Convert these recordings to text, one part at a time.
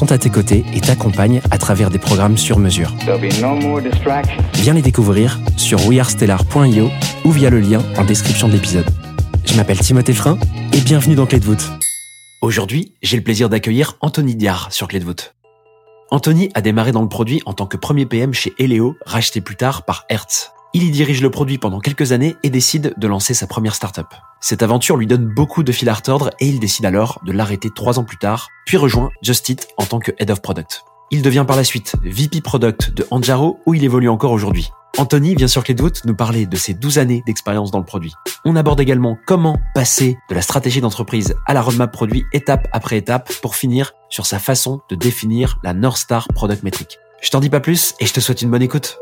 sont à tes côtés et t'accompagnent à travers des programmes sur mesure. No. Viens les découvrir sur wearestellar.io ou via le lien en description de l'épisode. Je m'appelle Timothée Frein et bienvenue dans Clé de voûte. Aujourd'hui, j'ai le plaisir d'accueillir Anthony Diard sur Clé de voûte. Anthony a démarré dans le produit en tant que premier PM chez Eleo, racheté plus tard par Hertz. Il y dirige le produit pendant quelques années et décide de lancer sa première startup. Cette aventure lui donne beaucoup de fil à retordre et il décide alors de l'arrêter trois ans plus tard, puis rejoint Just Eat en tant que Head of Product. Il devient par la suite VP Product de Anjaro où il évolue encore aujourd'hui. Anthony vient sur Clé de nous parler de ses 12 années d'expérience dans le produit. On aborde également comment passer de la stratégie d'entreprise à la roadmap produit étape après étape pour finir sur sa façon de définir la North Star Product Metric. Je t'en dis pas plus et je te souhaite une bonne écoute.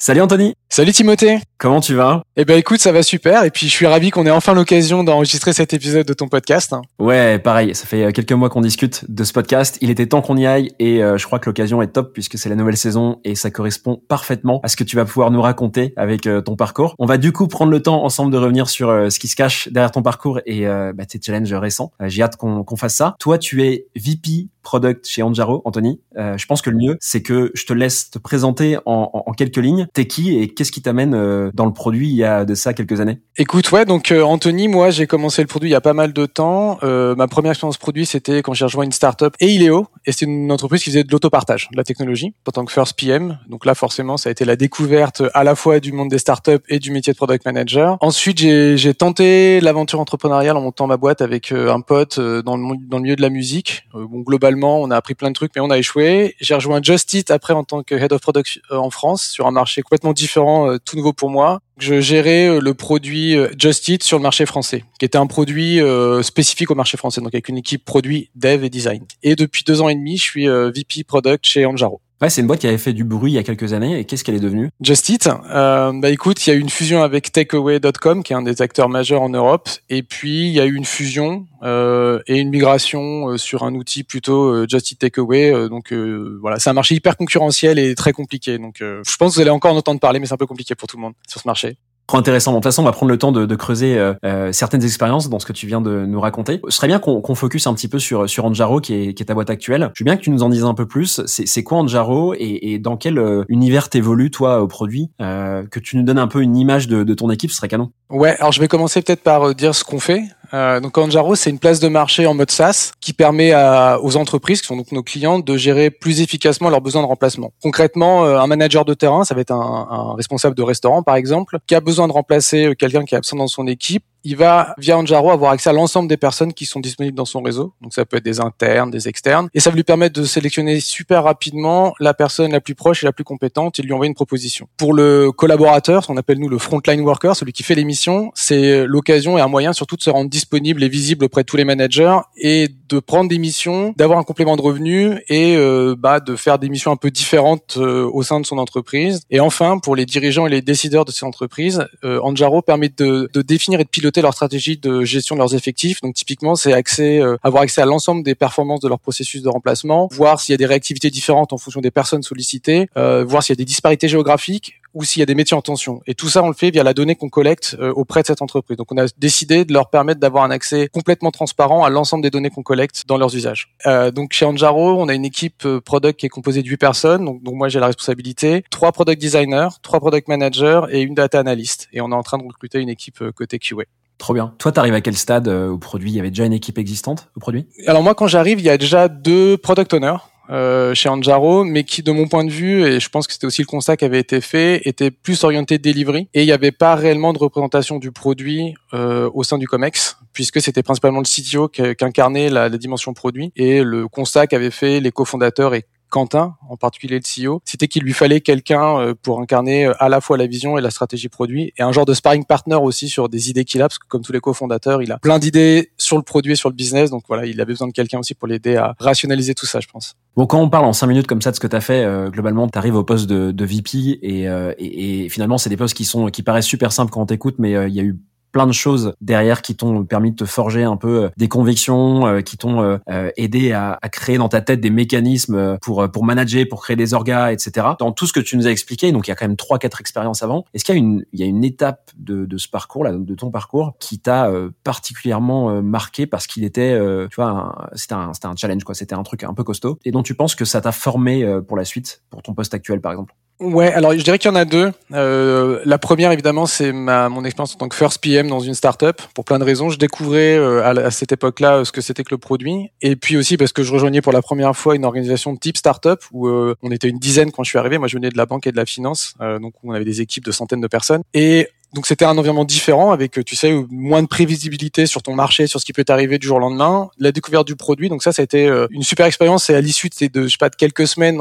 Salut Anthony, Salut Timothée comment tu vas? Eh ben écoute, ça va super et puis je suis ravi qu'on ait enfin l'occasion d'enregistrer cet épisode de ton podcast. hein. Ouais, pareil, ça fait euh, quelques mois qu'on discute de ce podcast. Il était temps qu'on y aille et euh, je crois que l'occasion est top puisque c'est la nouvelle saison et ça correspond parfaitement à ce que tu vas pouvoir nous raconter avec euh, ton parcours. On va du coup prendre le temps ensemble de revenir sur ce qui se cache derrière ton parcours et bah, tes challenges récents. J'ai hâte qu'on qu'on fasse ça. Toi, tu es VP Product chez Anjaro, Anthony. Euh, je pense que le mieux, c'est que je te laisse te présenter en, en- en quelques lignes. T'es qui et qu'est-ce qui t'amène euh, dans le produit il y a de ça quelques années? Écoute, ouais, donc euh, Anthony, moi j'ai commencé le produit il y a pas mal de temps. Euh, ma première expérience produit, c'était quand j'ai rejoint une startup et Ileo, et c'était une entreprise qui faisait de l'autopartage, de la technologie, en tant que first PM. Donc là, forcément, ça a été la découverte à la fois du monde des startups et du métier de product manager. Ensuite, j'ai tenté l'aventure entrepreneuriale en montant ma boîte avec euh, un pote euh, dans le, dans le milieu de la musique. Bon, globalement, on a appris plein de trucs, mais on a échoué. J'ai rejoint Just après en tant que head of product euh, en France sur un marché complètement différent, euh, tout nouveau pour moi. Je gérais euh, le produit Just sur le marché français, qui était un produit spécifique au marché français, donc avec une équipe produit, dev et design. Et depuis deux ans et demi, je suis VP product chez Anjaro. Ouais, c'est une boîte qui avait fait du bruit il y a quelques années et qu'est-ce qu'elle est devenue? Just Eat, euh, bah écoute, il y a eu une fusion avec Takeaway.com, qui est un des acteurs majeurs en Europe, et puis il y a eu une fusion euh, et une migration euh, sur un outil plutôt euh, Just Eat Takeaway. euh, donc euh, voilà, c'est un marché hyper concurrentiel et très compliqué. Donc je pense que vous allez encore en entendre parler, mais c'est un peu compliqué pour tout le monde sur ce marché. Trop intéressant. De toute façon, on va prendre le temps de, de creuser euh, euh, certaines expériences dans ce que tu viens de nous raconter. Ce serait bien qu'on qu'on focus un petit peu sur sur Anjaro, qui est, qui est ta boîte actuelle. Je veux bien que tu nous en dises un peu plus. C'est quoi Anjaro et, et dans quel euh, univers t'évolues toi au produit euh, Que tu nous donnes un peu une image de, de ton équipe, ce serait canon. Ouais, alors je vais commencer peut-être par euh, dire ce qu'on fait. Euh, donc Anjaro, c'est une place de marché en mode SaaS qui permet à- aux entreprises, qui sont donc nos clients, de gérer plus efficacement leurs besoins de remplacement. Concrètement, un manager de terrain, ça va être un, un responsable de restaurant par exemple, qui a besoin de remplacer euh, quelqu'un qui est absent dans son équipe. Il va via Anjaro avoir accès à l'ensemble des personnes qui sont disponibles dans son réseau. Donc ça peut être des internes, des externes, et ça va lui permettre de sélectionner super rapidement la personne la plus proche et la plus compétente et lui envoyer une proposition. Pour le collaborateur, ce qu'on appelle nous le frontline worker, celui qui fait l'émission, c'est l'occasion et un moyen surtout de se rendre disponible et visible auprès de tous les managers et de prendre des missions, d'avoir un complément de revenus et euh, bah, de faire des missions un peu différentes euh, au sein de son entreprise. Et enfin, pour les dirigeants et les décideurs de ces entreprises, euh, Anjaro permet de, de définir et de piloter leur stratégie de gestion de leurs effectifs. Donc typiquement, c'est accès, euh, avoir accès à l'ensemble des performances de leur processus de remplacement, voir s'il y a des réactivités différentes en fonction des personnes sollicitées, euh, voir s'il y a des disparités géographiques ou s'il y a des métiers en tension. Et tout ça, on le fait via la donnée qu'on collecte euh, auprès de cette entreprise. Donc, on a décidé de leur permettre d'avoir un accès complètement transparent à l'ensemble des données qu'on collecte dans leurs usages. Euh, donc, chez Anjaro, on a une équipe euh, product qui est composée de 8 personnes. Donc moi, j'ai la responsabilité. Trois product designers, trois product managers et une data analyst. Et on est en train de recruter une équipe euh, côté QA. Trop bien. Toi, t'arrives à quel stade euh, au produit? Il y avait déjà une équipe existante au produit? Alors moi, quand j'arrive, il y a déjà deux product owners euh, chez Anjaro, mais qui, de mon point de vue, et je pense que c'était aussi le constat qui avait été fait, était plus orienté delivery. Et il n'y avait pas réellement de représentation du produit euh, au sein du Comex, puisque c'était principalement le CTO qui, qui incarnait la, la dimension produit et le constat qu'avaient fait les cofondateurs et Quentin, en particulier le CEO, c'était qu'il lui fallait quelqu'un euh, pour incarner euh, à la fois la vision et la stratégie produit et un genre de sparring partner aussi sur des idées qu'il a, parce que comme tous les cofondateurs, il a plein d'idées sur le produit et sur le business, donc voilà, il avait besoin de quelqu'un aussi pour l'aider à rationaliser tout ça, je pense. Bon, quand on parle en cinq minutes comme ça de ce que tu as fait, euh, globalement, tu arrives au poste de, de VP et, euh, et, et, finalement, c'est des postes qui sont qui paraissent super simples quand on t'écoute, mais il y a eu plein de choses derrière qui t'ont permis de te forger un peu euh, des convictions, euh, qui t'ont euh, aidé à, à, créer dans ta tête des mécanismes pour pour manager, pour créer des orgas, etc. Dans tout ce que tu nous as expliqué, donc il y a quand même trois quatre expériences avant. Est-ce qu'il y a une il y a une étape de, de ce parcours là, de ton parcours, qui t'a particulièrement marqué parce qu'il était, tu vois, c'était un c'était un challenge quoi, c'était un truc un peu costaud et dont tu penses que ça t'a formé pour la suite, pour ton poste actuel par exemple? Ouais, alors je dirais qu'il y en a deux. Euh, la première, évidemment, c'est ma mon expérience en tant que first PM dans une startup. Pour plein de raisons, je découvrais euh, à, cette époque-là ce que c'était que le produit, et puis aussi parce que je rejoignais pour la première fois une organisation de type startup où euh, on était une dizaine quand je suis arrivé. Moi, je venais de la banque et de la finance, euh, donc on avait des équipes de centaines de personnes. Et donc c'était un environnement différent avec, tu sais, moins de prévisibilité sur ton marché, sur ce qui peut t'arriver du jour au lendemain, la découverte du produit. Donc ça, ça a été euh, une super expérience. Et à l'issue de, je sais pas, de quelques semaines,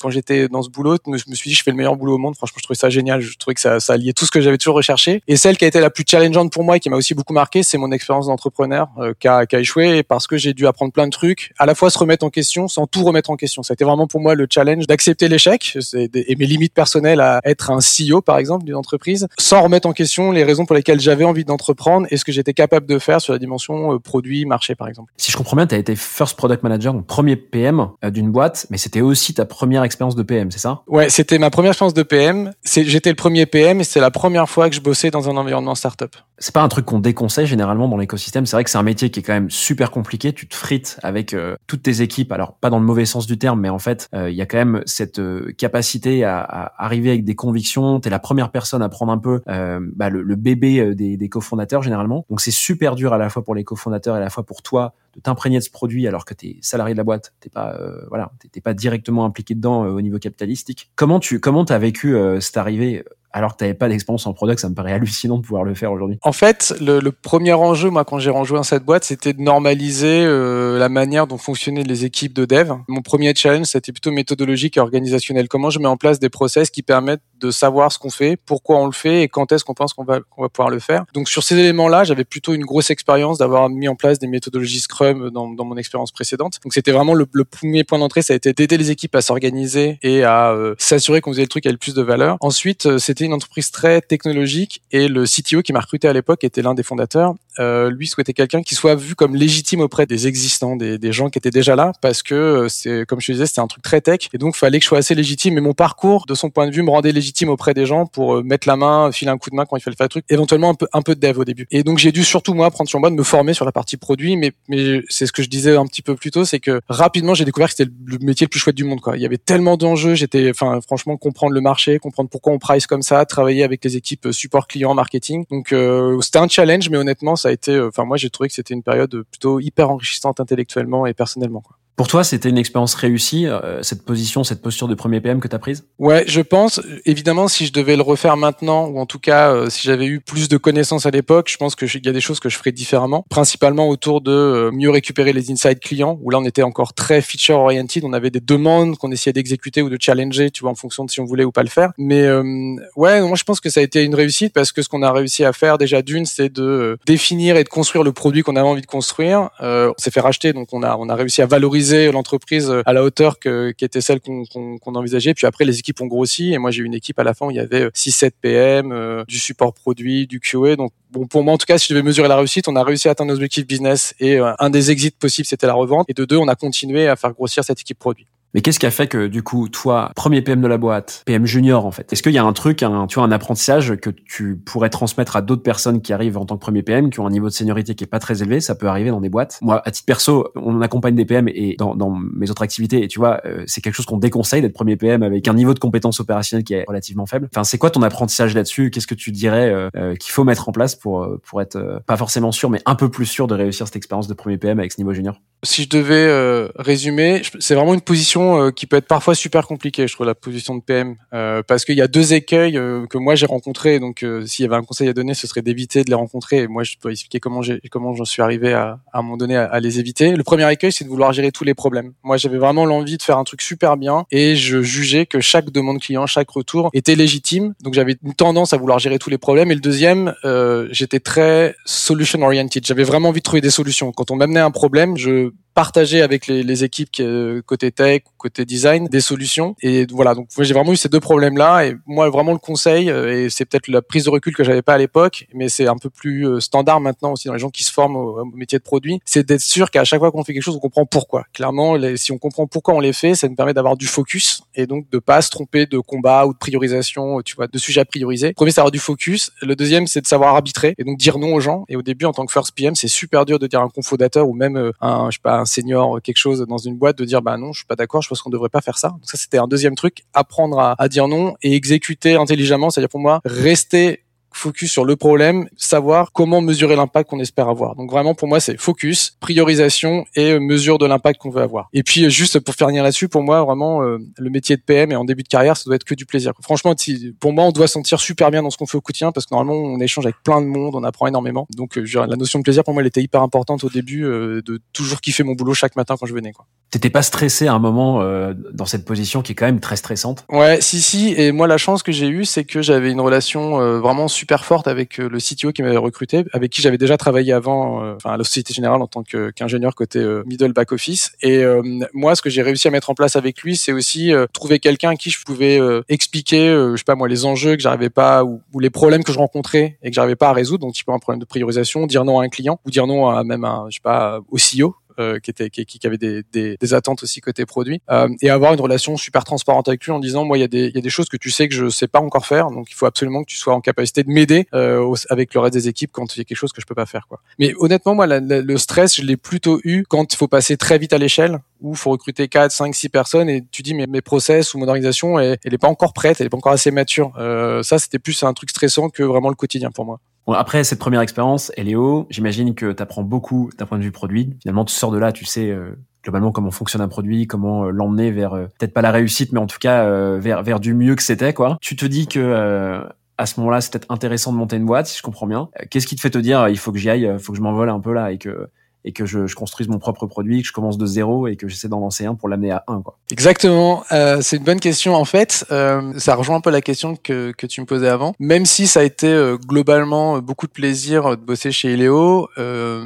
quand j'étais dans ce boulot, je me suis dit, je fais le meilleur boulot au monde. Franchement, je trouvais ça génial. Je trouvais que ça, ça alliait tout ce que j'avais toujours recherché. Et celle qui a été la plus challengeante pour moi et qui m'a aussi beaucoup marqué, c'est mon expérience d'entrepreneur euh, qui, a, qui, a, échoué parce que j'ai dû apprendre plein de trucs, à la fois se remettre en question sans tout remettre en question. Ça a été vraiment pour moi le challenge d'accepter l'échec et mes limites personnelles à être un CEO, par exemple, d'une entreprise, sans remettre question les raisons pour lesquelles j'avais envie d'entreprendre et ce que j'étais capable de faire sur la dimension euh, produit, marché par exemple. Si je comprends bien, tu as été first product manager, donc premier PM euh, d'une boîte, mais c'était aussi ta première expérience de PM, c'est ça? Ouais, c'était ma première expérience de PM. J'étais le premier PM et c'est la première fois que je bossais dans un environnement startup. C'est pas un truc qu'on déconseille généralement dans l'écosystème. C'est vrai que c'est un métier qui est quand même super compliqué. Tu te frites avec euh, toutes tes équipes. Alors pas dans le mauvais sens du terme, mais en fait, il y a quand même cette capacité à, arriver avec des convictions. T'es la première personne à prendre un peu bah, le, bébé euh, des, cofondateurs généralement. Donc c'est super dur à la fois pour les cofondateurs et à la fois pour toi de t'imprégner de ce produit alors que t'es salarié de la boîte, t'es pas euh, voilà, t'es pas directement impliqué dedans euh, au niveau capitalistique. Comment tu comment t'as vécu cette arrivée alors que tu n'avais pas d'expérience en product, ça me paraît hallucinant de pouvoir le faire aujourd'hui. En fait, le, le, premier enjeu, moi, quand j'ai rejoint cette boîte, c'était de normaliser euh, la manière dont fonctionnaient les équipes de dev. Mon premier challenge, c'était plutôt méthodologique et organisationnel. Comment je mets en place des process qui permettent de savoir ce qu'on fait, pourquoi on le fait et quand est-ce qu'on pense qu'on va, qu'on va pouvoir le faire. Donc sur ces éléments-là, j'avais plutôt une grosse expérience d'avoir mis en place des méthodologies Scrum dans, dans mon expérience précédente. Donc c'était vraiment le, le, premier point d'entrée, ça a été d'aider les équipes à s'organiser et à euh, s'assurer qu'on faisait le truc avec le plus de valeur. Ensuite, euh, c'était une entreprise très technologique et le CTO qui m'a recruté à l'époque était l'un des fondateurs. Euh, lui souhaitait quelqu'un qui soit vu comme légitime auprès des existants, des, des gens qui étaient déjà là, parce que euh, c'est, comme je te disais, c'était un truc très tech et donc fallait que je sois assez légitime. Mais mon parcours, de son point de vue, me rendait légitime auprès des gens pour euh, mettre la main, filer un coup de main quand il fallait faire le truc. Éventuellement un peu un peu de dev au début. Et donc j'ai dû surtout moi prendre sur moi de me former sur la partie produit. Mais mais c'est ce que je disais un petit peu plus tôt, c'est que rapidement j'ai découvert que c'était le métier le plus chouette du monde. Quoi. Il y avait tellement d'enjeux. J'étais, enfin franchement, comprendre le marché, comprendre pourquoi on price comme ça, travailler avec les équipes support client, marketing. Donc euh, c'était un challenge, mais honnêtement ça a été, enfin moi j'ai trouvé que c'était une période plutôt hyper enrichissante intellectuellement et personnellement. Quoi. Pour toi, c'était une expérience réussie, euh, cette position, cette posture de premier PM que tu as prise? Ouais, je pense. Évidemment, si je devais le refaire maintenant, ou en tout cas, euh, si j'avais eu plus de connaissances à l'époque, je pense qu'il y a des choses que je ferais différemment. Principalement autour de euh, mieux récupérer les insights clients, où là, on était encore très feature-oriented. On avait des demandes qu'on essayait d'exécuter ou de challenger, tu vois, en fonction de si on voulait ou pas le faire. Mais euh, ouais, moi, je pense que ça a été une réussite parce que ce qu'on a réussi à faire, déjà d'une, c'est de définir et de construire le produit qu'on avait envie de construire. on s'est fait racheter, donc on a, on a réussi à valoriser l'entreprise à la hauteur que, qui était celle qu'on envisageait. Puis après, les équipes ont grossi et moi j'ai une équipe à la fin où il y avait 6-7 PM, euh, du support produit, du QA. Donc bon, pour moi en tout cas, si je devais mesurer la réussite, on a réussi à atteindre nos objectifs business et euh, un des exits possibles c'était la revente. Et de deux, on a continué à faire grossir cette équipe produit. Mais qu'est-ce qui a fait que du coup, toi, premier PM de la boîte, PM junior en fait, est-ce qu'il y a un truc, un, tu vois, un apprentissage que tu pourrais transmettre à d'autres personnes qui arrivent en tant que premier PM, qui ont un niveau de seniorité qui est pas très élevé? Ça peut arriver dans des boîtes. Moi, à titre perso, on accompagne des PM et dans, dans mes autres activités, et tu vois, euh, c'est quelque chose qu'on déconseille d'être premier PM avec un niveau de compétence opérationnelle qui est relativement faible. Enfin, c'est quoi ton apprentissage là-dessus? Qu'est-ce que tu dirais euh, euh, qu'il faut mettre en place pour pour être pas forcément sûr, mais un peu plus sûr de réussir cette expérience de premier PM avec ce niveau junior? Si je devais euh, résumer, c'est vraiment une position euh, qui peut être parfois super compliquée, je trouve, la position de PM, euh, parce qu'il y a deux écueils euh, que moi j'ai rencontrés. Donc, euh, s'il y avait un conseil à donner, ce serait d'éviter de les rencontrer. Et moi, je peux expliquer comment j'en suis arrivé à, à un moment donné à, à les éviter. Le premier écueil, c'est de vouloir gérer tous les problèmes. Moi, j'avais vraiment l'envie de faire un truc super bien, et je jugeais que chaque demande client, chaque retour était légitime. Donc, j'avais une tendance à vouloir gérer tous les problèmes. Et le deuxième, euh, j'étais très solution oriented. J'avais vraiment envie de trouver des solutions. Quand on m'amenait un problème, je partager avec les, les équipes qui, euh, côté tech ou côté design des solutions. Et voilà donc j'ai vraiment eu ces deux problèmes là et moi vraiment le conseil euh, et c'est peut-être la prise de recul que j'avais pas à l'époque mais c'est un peu plus euh, standard maintenant aussi dans les gens qui se forment au, au métier de produit c'est d'être sûr qu'à chaque fois qu'on fait quelque chose on comprend pourquoi. Clairement les- si on comprend pourquoi on les fait ça nous permet d'avoir du focus et donc de pas se tromper de combat ou de priorisation tu vois de sujets à prioriser. Premier c'est avoir du focus. Le deuxième c'est de savoir arbitrer et donc dire non aux gens. Et au début en tant que first PM c'est super dur de dire un cofondateur ou même euh, un je sais pas un senior euh, quelque chose dans une boîte de dire bah non je suis pas d'accord je pense qu'on devrait pas faire ça. Donc ça c'était un deuxième truc apprendre à, à dire non et exécuter intelligemment. C'est-à-dire pour moi rester focus sur le problème, savoir comment mesurer l'impact qu'on espère avoir. Donc vraiment pour moi c'est focus, priorisation et euh, mesure de l'impact qu'on veut avoir. Et puis euh, juste pour faire venir là-dessus, pour moi vraiment euh, le métier de PM et en début de carrière ça doit être que du plaisir. Franchement pour moi on doit se sentir super bien dans ce qu'on fait au quotidien parce que normalement on échange avec plein de monde, on apprend énormément. Donc euh, la notion de plaisir pour moi elle était hyper importante au début euh, de toujours kiffer mon boulot chaque matin quand je venais quoi. T'étais pas stressé à un moment euh, dans cette position qui est quand même très stressante? Ouais, si, si. Et moi, la chance que j'ai eue, c'est que j'avais une relation euh, vraiment super forte avec euh, le CTO qui m'avait recruté, avec qui j'avais déjà travaillé avant, euh, enfin à la Société Générale en tant qu'ingénieur côté euh, middle back office. Et moi, ce que j'ai réussi à mettre en place avec lui, c'est aussi trouver quelqu'un à qui je pouvais expliquer, je sais pas moi, les enjeux que j'arrivais pas ou, ou les problèmes que je rencontrais et que j'arrivais pas à résoudre. Donc, typiquement un problème de priorisation, dire non à un client ou dire non à même un, je sais pas, au CEO euh, qui était qui, qui avait des, des, des attentes aussi côté produit euh, et avoir une relation super transparente avec lui en disant moi il y a des il y a des choses que tu sais que je sais pas encore faire donc il faut absolument que tu sois en capacité de m'aider euh, avec le reste des équipes quand il y a quelque chose que je peux pas faire quoi. Mais honnêtement moi la- la- le stress je l'ai plutôt eu quand il faut passer très vite à l'échelle où il faut recruter 4, 5, 6 personnes et tu dis mais mes process ou mon organisation elle, elle est pas encore prête elle est pas encore assez mature. Euh, ça c'était plus un truc stressant que vraiment le quotidien pour moi Après cette première expérience, Eléo, j'imagine que tu apprends beaucoup d'un point de vue produit. Finalement, tu sors de là, tu sais euh, globalement comment fonctionne un produit, comment euh, l'emmener vers euh, peut-être pas la réussite, mais en tout cas euh, vers vers du mieux que c'était quoi. Tu te dis que euh, à ce moment-là, c'est peut-être intéressant de monter une boîte, si je comprends bien. Qu'est-ce qui te fait te dire, il faut que j'y aille, il faut que je m'envole un peu là et que et que je, je construise mon propre produit, que je commence de zéro et que j'essaie d'en lancer un pour l'amener à un quoi. Exactement, euh, c'est une bonne question. En fait, euh, ça rejoint un peu la question que, que tu me posais avant. Même si ça a été euh, globalement euh, beaucoup de plaisir euh, de bosser chez Iléo, euh,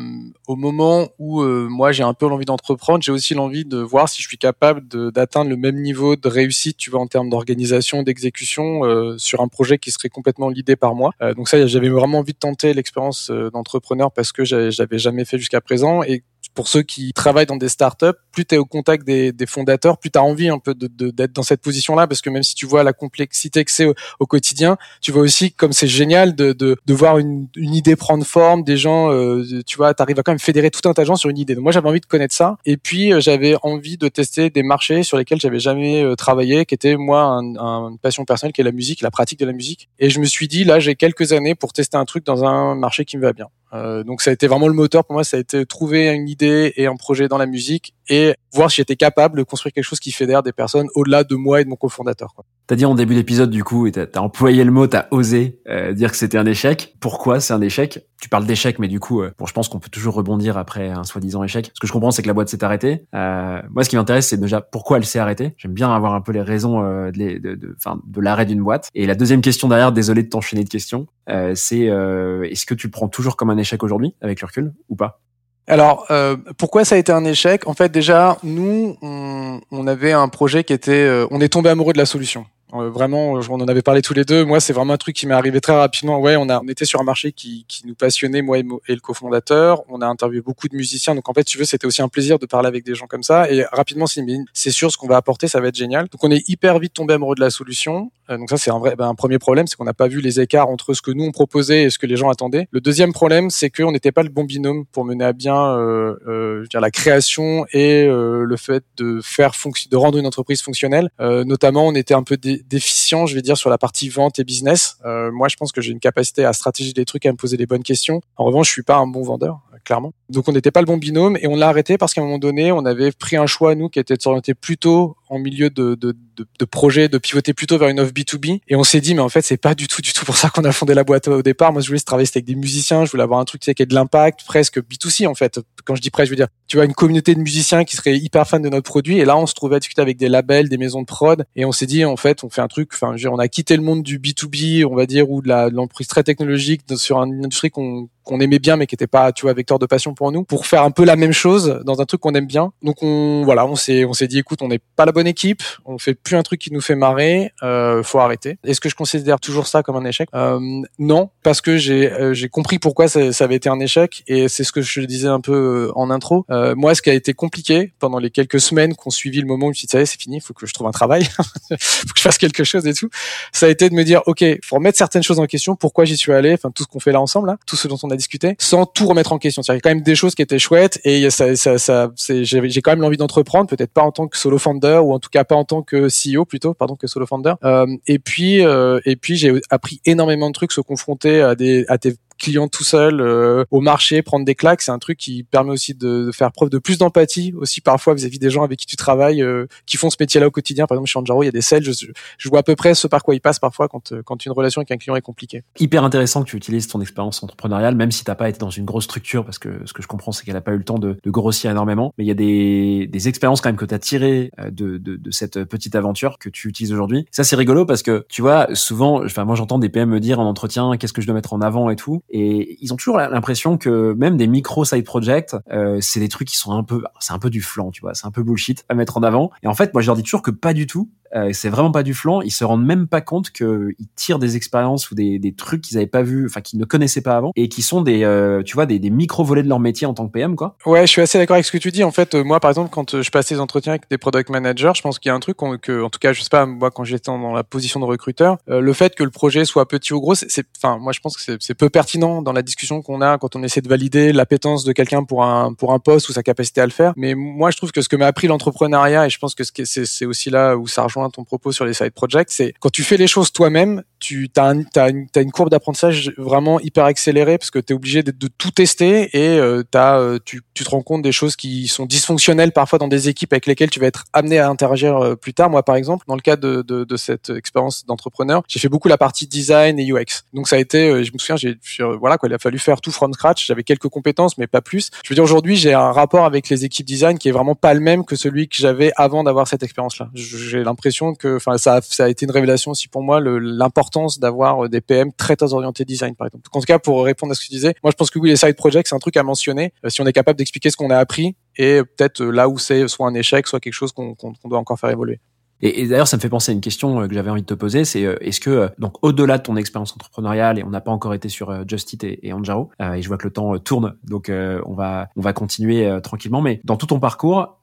au moment où moi j'ai un peu l'envie d'entreprendre, j'ai aussi l'envie de voir si je suis capable d'atteindre le même niveau de réussite, tu vois, en termes d'organisation, d'exécution sur un projet qui serait complètement l'idée par moi. Donc ça, j'avais vraiment envie de tenter l'expérience d'entrepreneur parce que j'avais jamais fait jusqu'à présent et pour ceux qui travaillent dans des startups, plus tu es au contact des, fondateurs, plus tu as envie un peu d'être dans cette position-là, parce que même si tu vois la complexité que c'est au, quotidien, tu vois aussi comme c'est génial de, de, de voir une, une idée prendre forme, des gens, euh, tu vois, tu arrives à quand même fédérer tout un tas de gens sur une idée. Donc moi j'avais envie de connaître ça, et puis euh, j'avais envie de tester des marchés sur lesquels j'avais jamais euh, travaillé, qui était moi un, un- une passion personnelle, qui est la musique, la pratique de la musique. Et je me suis dit là j'ai quelques années pour tester un truc dans un marché qui me va bien. Euh, donc ça a été vraiment le moteur pour moi, ça a été trouver une idée et un projet dans la musique et voir si j'étais capable de construire quelque chose qui fédère des personnes au-delà de moi et de mon cofondateur. T'as dit en début d'épisode du coup, t'as as employé le mot, t'as osé euh, dire que c'était un échec. Pourquoi c'est un échec? Tu parles d'échec, mais du coup, euh, bon, je pense qu'on peut toujours rebondir après un soi-disant échec. Ce que je comprends, c'est que la boîte s'est arrêtée. Euh, moi, ce qui m'intéresse, c'est déjà pourquoi elle s'est arrêtée. J'aime bien avoir un peu les raisons de, l'arrêt d'une boîte. Et la deuxième question derrière, désolé de t'enchaîner de questions, c'est est-ce que tu prends toujours comme un échec aujourd'hui, avec le ou pas? Alors, euh, pourquoi ça a été un échec? En fait, déjà, nous, on, avait un projet qui était... euh, on est tombé amoureux de la solution. Euh, vraiment, on en avait parlé tous les deux. Moi, c'est vraiment un truc qui m'est arrivé très rapidement. Ouais, on, a, on était sur un marché qui, qui nous passionnait, moi et, le cofondateur. On a interviewé beaucoup de musiciens. Donc, en fait, tu veux, c'était aussi un plaisir de parler avec des gens comme ça. Et rapidement, c'est sûr, ce qu'on va apporter, ça va être génial. Donc, on est hyper vite tombé amoureux de la solution. Euh, donc, ça, c'est un vrai, ben, un premier problème, c'est qu'on n'a pas vu les écarts entre ce que nous on proposait et ce que les gens attendaient. Le deuxième problème, c'est qu'on n'était pas le bon binôme pour mener à bien euh, euh, je veux dire, la création et le fait de faire de rendre une entreprise fonctionnelle. Notamment, on était un peu déficient, je vais dire, sur la partie vente et business. Euh, moi, je pense que j'ai une capacité à stratégiser des trucs, à me poser les bonnes questions. En revanche, je suis pas un bon vendeur, clairement. Donc on n'était pas le bon binôme et on l'a arrêté parce qu'à un moment donné, on avait pris un choix nous qui était de s'orienter plutôt en milieu de, de, de, de projet, de pivoter plutôt vers une offre B2B. Et on s'est dit, mais en fait, c'est pas du tout, du tout pour ça qu'on a fondé la boîte au départ. Moi, je voulais travailler avec des musiciens, je voulais avoir un truc qui ait de l'impact, presque B2C en fait. Quand je dis presque, je veux dire, tu vois, une communauté de musiciens qui seraient hyper fans de notre produit. Et là, on se trouvait à discuter avec des labels, des maisons de prod, et on s'est dit, en fait, on fait un truc. Enfin, on a quitté le monde du B2B, on va dire, ou de l'entreprise très technologique sur une industrie qu'on qu'on aimait bien mais qui était pas tu vois vecteur de passion pour nous pour faire un peu la même chose dans un truc qu'on aime bien. Donc on voilà on s'est on s'est dit écoute on n'est pas la bonne équipe on fait plus un truc qui nous fait marrer euh, faut arrêter. Est-ce que je considère toujours ça comme un échec? Euh, non parce que j'ai euh, j'ai compris pourquoi ça, ça, avait été un échec et c'est ce que je disais un peu euh, en intro. Euh, moi ce qui a été compliqué pendant les quelques semaines qu'on suivi le moment où je me suis dit ça c'est fini faut que je trouve un travail faut que je fasse quelque chose et tout ça a été de me dire ok faut remettre certaines choses en question pourquoi j'y suis allé enfin tout ce qu'on fait là ensemble là tout ce dont on a discuté, sans tout remettre en question. Il y a quand même des choses qui étaient chouettes et ça, ça, ça j'ai quand même l'envie d'entreprendre, peut-être pas en tant que solo founder ou en tout cas pas en tant que CEO plutôt, pardon, que solo founder. Euh, et puis, euh, et puis j'ai appris énormément de trucs, se confronter à des à des client tout seul euh, au marché, prendre des claques, c'est un truc qui permet aussi de, faire preuve de plus d'empathie aussi parfois vis-à-vis des gens avec qui tu travailles, euh, qui font ce métier-là au quotidien. Par exemple, chez Anjaro, il y a des sales, je, je, vois à peu près ce par quoi ils passent parfois quand, euh, quand une relation avec un client est compliquée. Hyper intéressant que tu utilises ton expérience entrepreneuriale, même si t'as pas été dans une grosse structure, parce que ce que je comprends, c'est qu'elle a pas eu le temps de, de, grossir énormément. Mais il y a des, des expériences quand même que tu as tirées de, de, de, cette petite aventure que tu utilises aujourd'hui. Ça, c'est rigolo parce que tu vois, souvent, enfin moi j'entends des PM me dire en entretien qu'est-ce que je dois mettre en avant et tout, et ils ont toujours l'impression que même des micro side projects, euh, c'est des trucs qui sont un peu, c'est un peu du flan, tu vois, c'est un peu bullshit à mettre en avant. Et en fait, moi, je leur dis toujours que pas du tout. Euh, c'est vraiment pas du flan. Ils se rendent même pas compte qu'ils tirent des expériences ou des, des trucs qu'ils avaient pas vu, enfin qu'ils ne connaissaient pas avant, et qui sont des, euh, tu vois, des, des micro volets de leur métier en tant que PM, quoi. Ouais, je suis assez d'accord avec ce que tu dis. En fait, euh, moi, par exemple, quand je passe des entretiens avec des product managers, je pense qu'il y a un truc que, en tout cas, je sais pas, moi, quand j'étais dans la position de recruteur, le fait que le projet soit petit ou gros, c'est, enfin, moi, je pense que c'est peu pertinent dans la discussion qu'on a quand on essaie de valider l'appétence de quelqu'un pour un pour un poste ou sa capacité à le faire. Mais moi, je trouve que ce que m'a appris l'entrepreneuriat, et je pense que c'est aussi là où ça rejoint ton propos sur les side projects, c'est quand tu fais les choses toi-même, tu as, un, as, une, courbe d'apprentissage vraiment hyper accélérée parce que tu es obligé de, de, tout tester et euh, as, euh, tu, tu, te rends compte des choses qui sont dysfonctionnelles parfois dans des équipes avec lesquelles tu vas être amené à interagir euh, plus tard. Moi, par exemple, dans le cas de, de, de cette expérience d'entrepreneur, j'ai fait beaucoup la partie design et UX. Donc ça a été, euh, je me souviens, j'ai voilà quoi, il a fallu faire tout from scratch. J'avais quelques compétences, mais pas plus. Je veux dire, aujourd'hui, j'ai un rapport avec les équipes design qui est vraiment pas le même que celui que j'avais avant d'avoir cette expérience-là. J'ai l'impression que, enfin, ça, ça a été une révélation aussi pour moi l'importance d'avoir euh, des PM très orientés design, par exemple. En tout cas, pour répondre à ce que tu disais, moi je pense que oui, les side projects, c'est un truc à mentionner euh, si on est capable d'expliquer ce qu'on a appris et peut-être euh, là où c'est soit un échec, soit quelque chose qu'on doit encore faire évoluer. Et, d'ailleurs, ça me fait penser à une question que j'avais envie de te poser, c'est est-ce que donc au-delà de ton expérience entrepreneuriale, et on n'a pas encore été sur Just Eat et, et Anjaro, et je vois que le temps tourne, donc on va on va continuer tranquillement, mais dans tout ton parcours,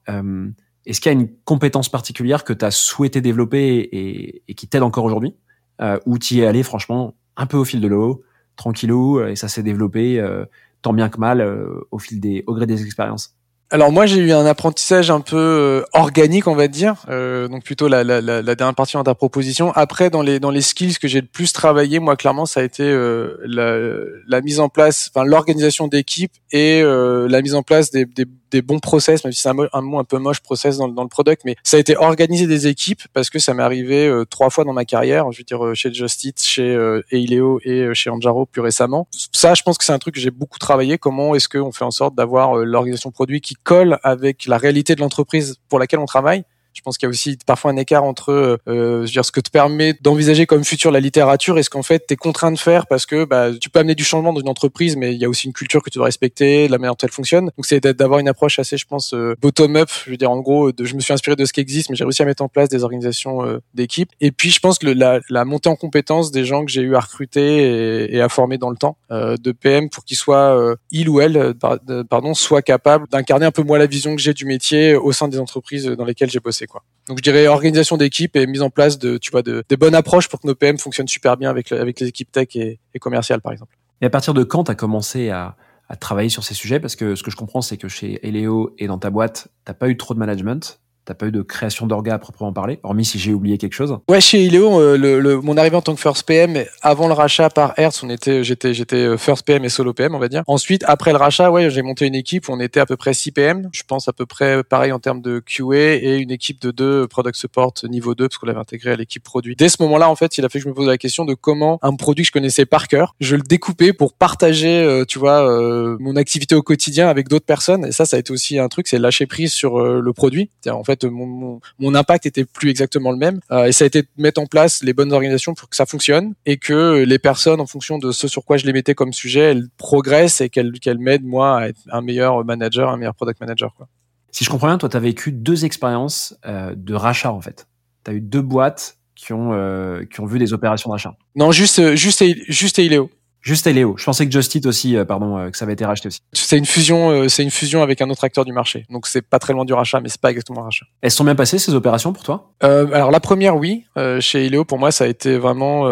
est-ce qu'il y a une compétence particulière que tu as souhaité développer et qui t'aide encore aujourd'hui? Euh, où tu es allé franchement un peu au fil de l'eau, tranquillou, euh, et ça s'est développé euh, tant bien que mal euh, au fil des, au gré des expériences. Alors moi j'ai eu un apprentissage un peu organique on va dire, euh, donc plutôt la, la, la, dernière partie dans ta proposition. Après dans les dans les skills que j'ai le plus travaillé, moi clairement ça a été euh, la, la, mise en place, enfin l'organisation d'équipe et euh, la mise en place des, des des bons process, même si c'est un, mot un peu moche process dans, dans, le product, mais ça a été organiser des équipes parce que ça m'est arrivé euh, trois fois dans ma carrière, je veux dire euh, chez Just Eat, chez euh, Eileo et euh, chez Anjaro plus récemment. Ça, je pense que c'est un truc que j'ai beaucoup travaillé. Comment est-ce qu'on fait en sorte d'avoir l'organisation produit qui colle avec la réalité de l'entreprise pour laquelle on travaille je pense qu'il y a aussi parfois un écart entre euh, je veux dire, ce que te permet d'envisager comme futur la littérature et ce qu'en fait tu es contraint de faire parce que bah, tu peux amener du changement dans une entreprise, mais il y a aussi une culture que tu dois respecter, la manière dont elle fonctionne. Donc c'est d'avoir une approche assez, je pense, euh, bottom-up. Je veux dire, en gros, de, je me suis inspiré de ce qui existe, mais j'ai réussi à mettre en place des organisations euh, d'équipe. Et puis je pense que la, la, montée en compétence des gens que j'ai eu à recruter et, à former dans le temps euh, de PM pour qu'ils soient, euh, il ou elle, pardon, soient capables d'incarner un peu moi la vision que j'ai du métier au sein des entreprises dans lesquelles j'ai bossé. Quoi. Donc je dirais organisation d'équipe et mise en place de, tu vois, de, des bonnes approches pour que nos PM fonctionnent super bien avec, avec les équipes tech et, commerciales, par exemple. Et à partir de quand tu as commencé à, à, travailler sur ces sujets? Parce que ce que je comprends, c'est que chez Eleo et dans ta boîte, t'as pas eu trop de management, T'as pas eu de création d'orga à proprement parler, hormis si j'ai oublié quelque chose. Ouais, chez Ileo, euh, le, le- mon arrivée en tant que first PM, avant le rachat par Hertz, on était, j'étais, j'étais euh, first PM et solo PM, on va dire. Ensuite, après le rachat, ouais, j'ai monté une équipe où on était à peu près 6 PM. Je pense à peu près pareil en termes de QA et une équipe de deux product support niveau 2 parce qu'on l'avait intégré à l'équipe produit. Dès ce moment-là, en fait, il a fait que je me pose la question de comment un produit que je connaissais par cœur, je le découpais pour partager, euh, tu vois, euh, mon activité au quotidien avec d'autres personnes. Et ça, ça a été aussi un truc, c'est lâcher prise sur euh, le produit. En fait, mon, mon, mon impact était plus exactement le même. Euh, et ça a été de mettre en place les bonnes organisations pour que ça fonctionne et que les personnes, en fonction de ce sur quoi je les mettais comme sujet, elles progressent et qu'elles m'aident, moi, à être un meilleur manager, un meilleur product manager. Quoi. Si je comprends bien, toi, tu as vécu deux expériences euh, de rachat, en fait. Tu as eu deux boîtes qui ont, euh, qui ont vu des opérations de rachat. Non, juste, juste, juste Eiléo. Juste Eléo. Je pensais que Just Eat aussi, euh, pardon, euh, que ça avait été racheté aussi. C'est une fusion, euh, c'est une fusion avec un autre acteur du marché. Donc c'est pas très loin du rachat, mais c'est pas exactement un rachat. Elles sont bien passées ces opérations pour toi? Euh, alors la première, oui. Euh, chez Ileo, pour moi, ça a été vraiment.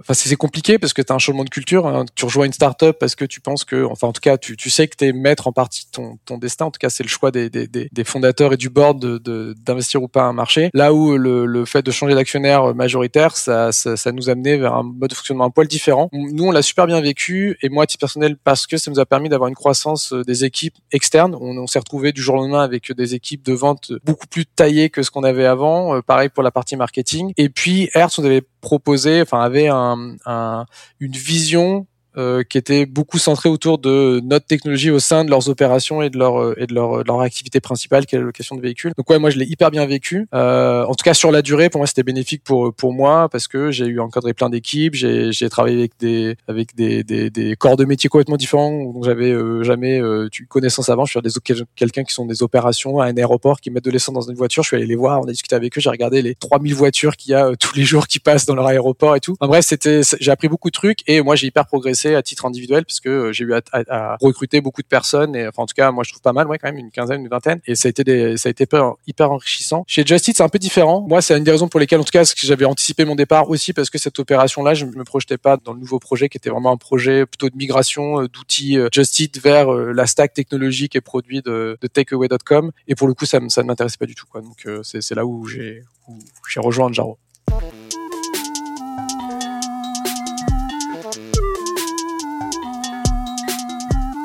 Enfin, c'est compliqué parce que tu as un changement de culture. hein. Tu rejoins une startup parce que tu penses que, enfin, en tout cas, tu, tu sais que tu es maître en partie de ton, ton destin. En tout cas, c'est le choix des, des, des, fondateurs et du board de- de- d'investir ou pas un marché. Là où le, le fait de changer d'actionnaire majoritaire, ça, ça, ça nous a amené vers un mode de fonctionnement un poil différent. Nous, on l'a super bien vécu et moi, à personnel, parce que ça nous a permis d'avoir une croissance euh, des équipes externes. On, on s'est retrouvé du jour au lendemain avec des équipes de vente beaucoup plus taillées que ce qu'on avait avant. Euh, pareil pour la partie marketing. Et puis, Hertz, on avait proposé, enfin, avait un, un- une vision euh, qui était beaucoup centrée autour de notre technologie au sein de leurs opérations et de leur euh, et de leur, de leur activité principale qui est la location de véhicules. Donc ouais, moi je l'ai hyper bien vécu. Euh, en tout cas sur la durée, pour moi c'était bénéfique pour pour moi parce que j'ai eu encadré plein d'équipes, j'ai j'ai travaillé avec des avec des des, des corps de métiers complètement différents dont j'avais euh, jamais euh, eu connaissance avant. Je suis des quelqu'un qui sont des opérations à un aéroport qui mettent de l'essence dans une voiture. Je suis allé les voir, on a discuté avec eux, j'ai regardé les 3000 voitures qu'il y a euh, tous les jours qui passent dans leur aéroport et tout. En bref, c'était j'ai appris beaucoup de trucs et moi j'ai hyper progressé à titre individuel parce que euh, j'ai eu à, recruter beaucoup de personnes et enfin en tout cas moi je trouve pas mal ouais quand même une quinzaine une vingtaine et ça a été des ça a été hyper, enrichissant. Chez Just Eat c'est un peu différent. Moi c'est une des raisons pour lesquelles en tout cas j'avais anticipé mon départ aussi parce que cette opération là je me projetais pas dans le nouveau projet qui était vraiment un projet plutôt de migration euh, d'outils euh, Just Eat vers la stack technologique et produit de, takeaway.com et pour le coup ça ne m'intéressait pas du tout donc c'est là où j'ai où j'ai rejoint Anjaro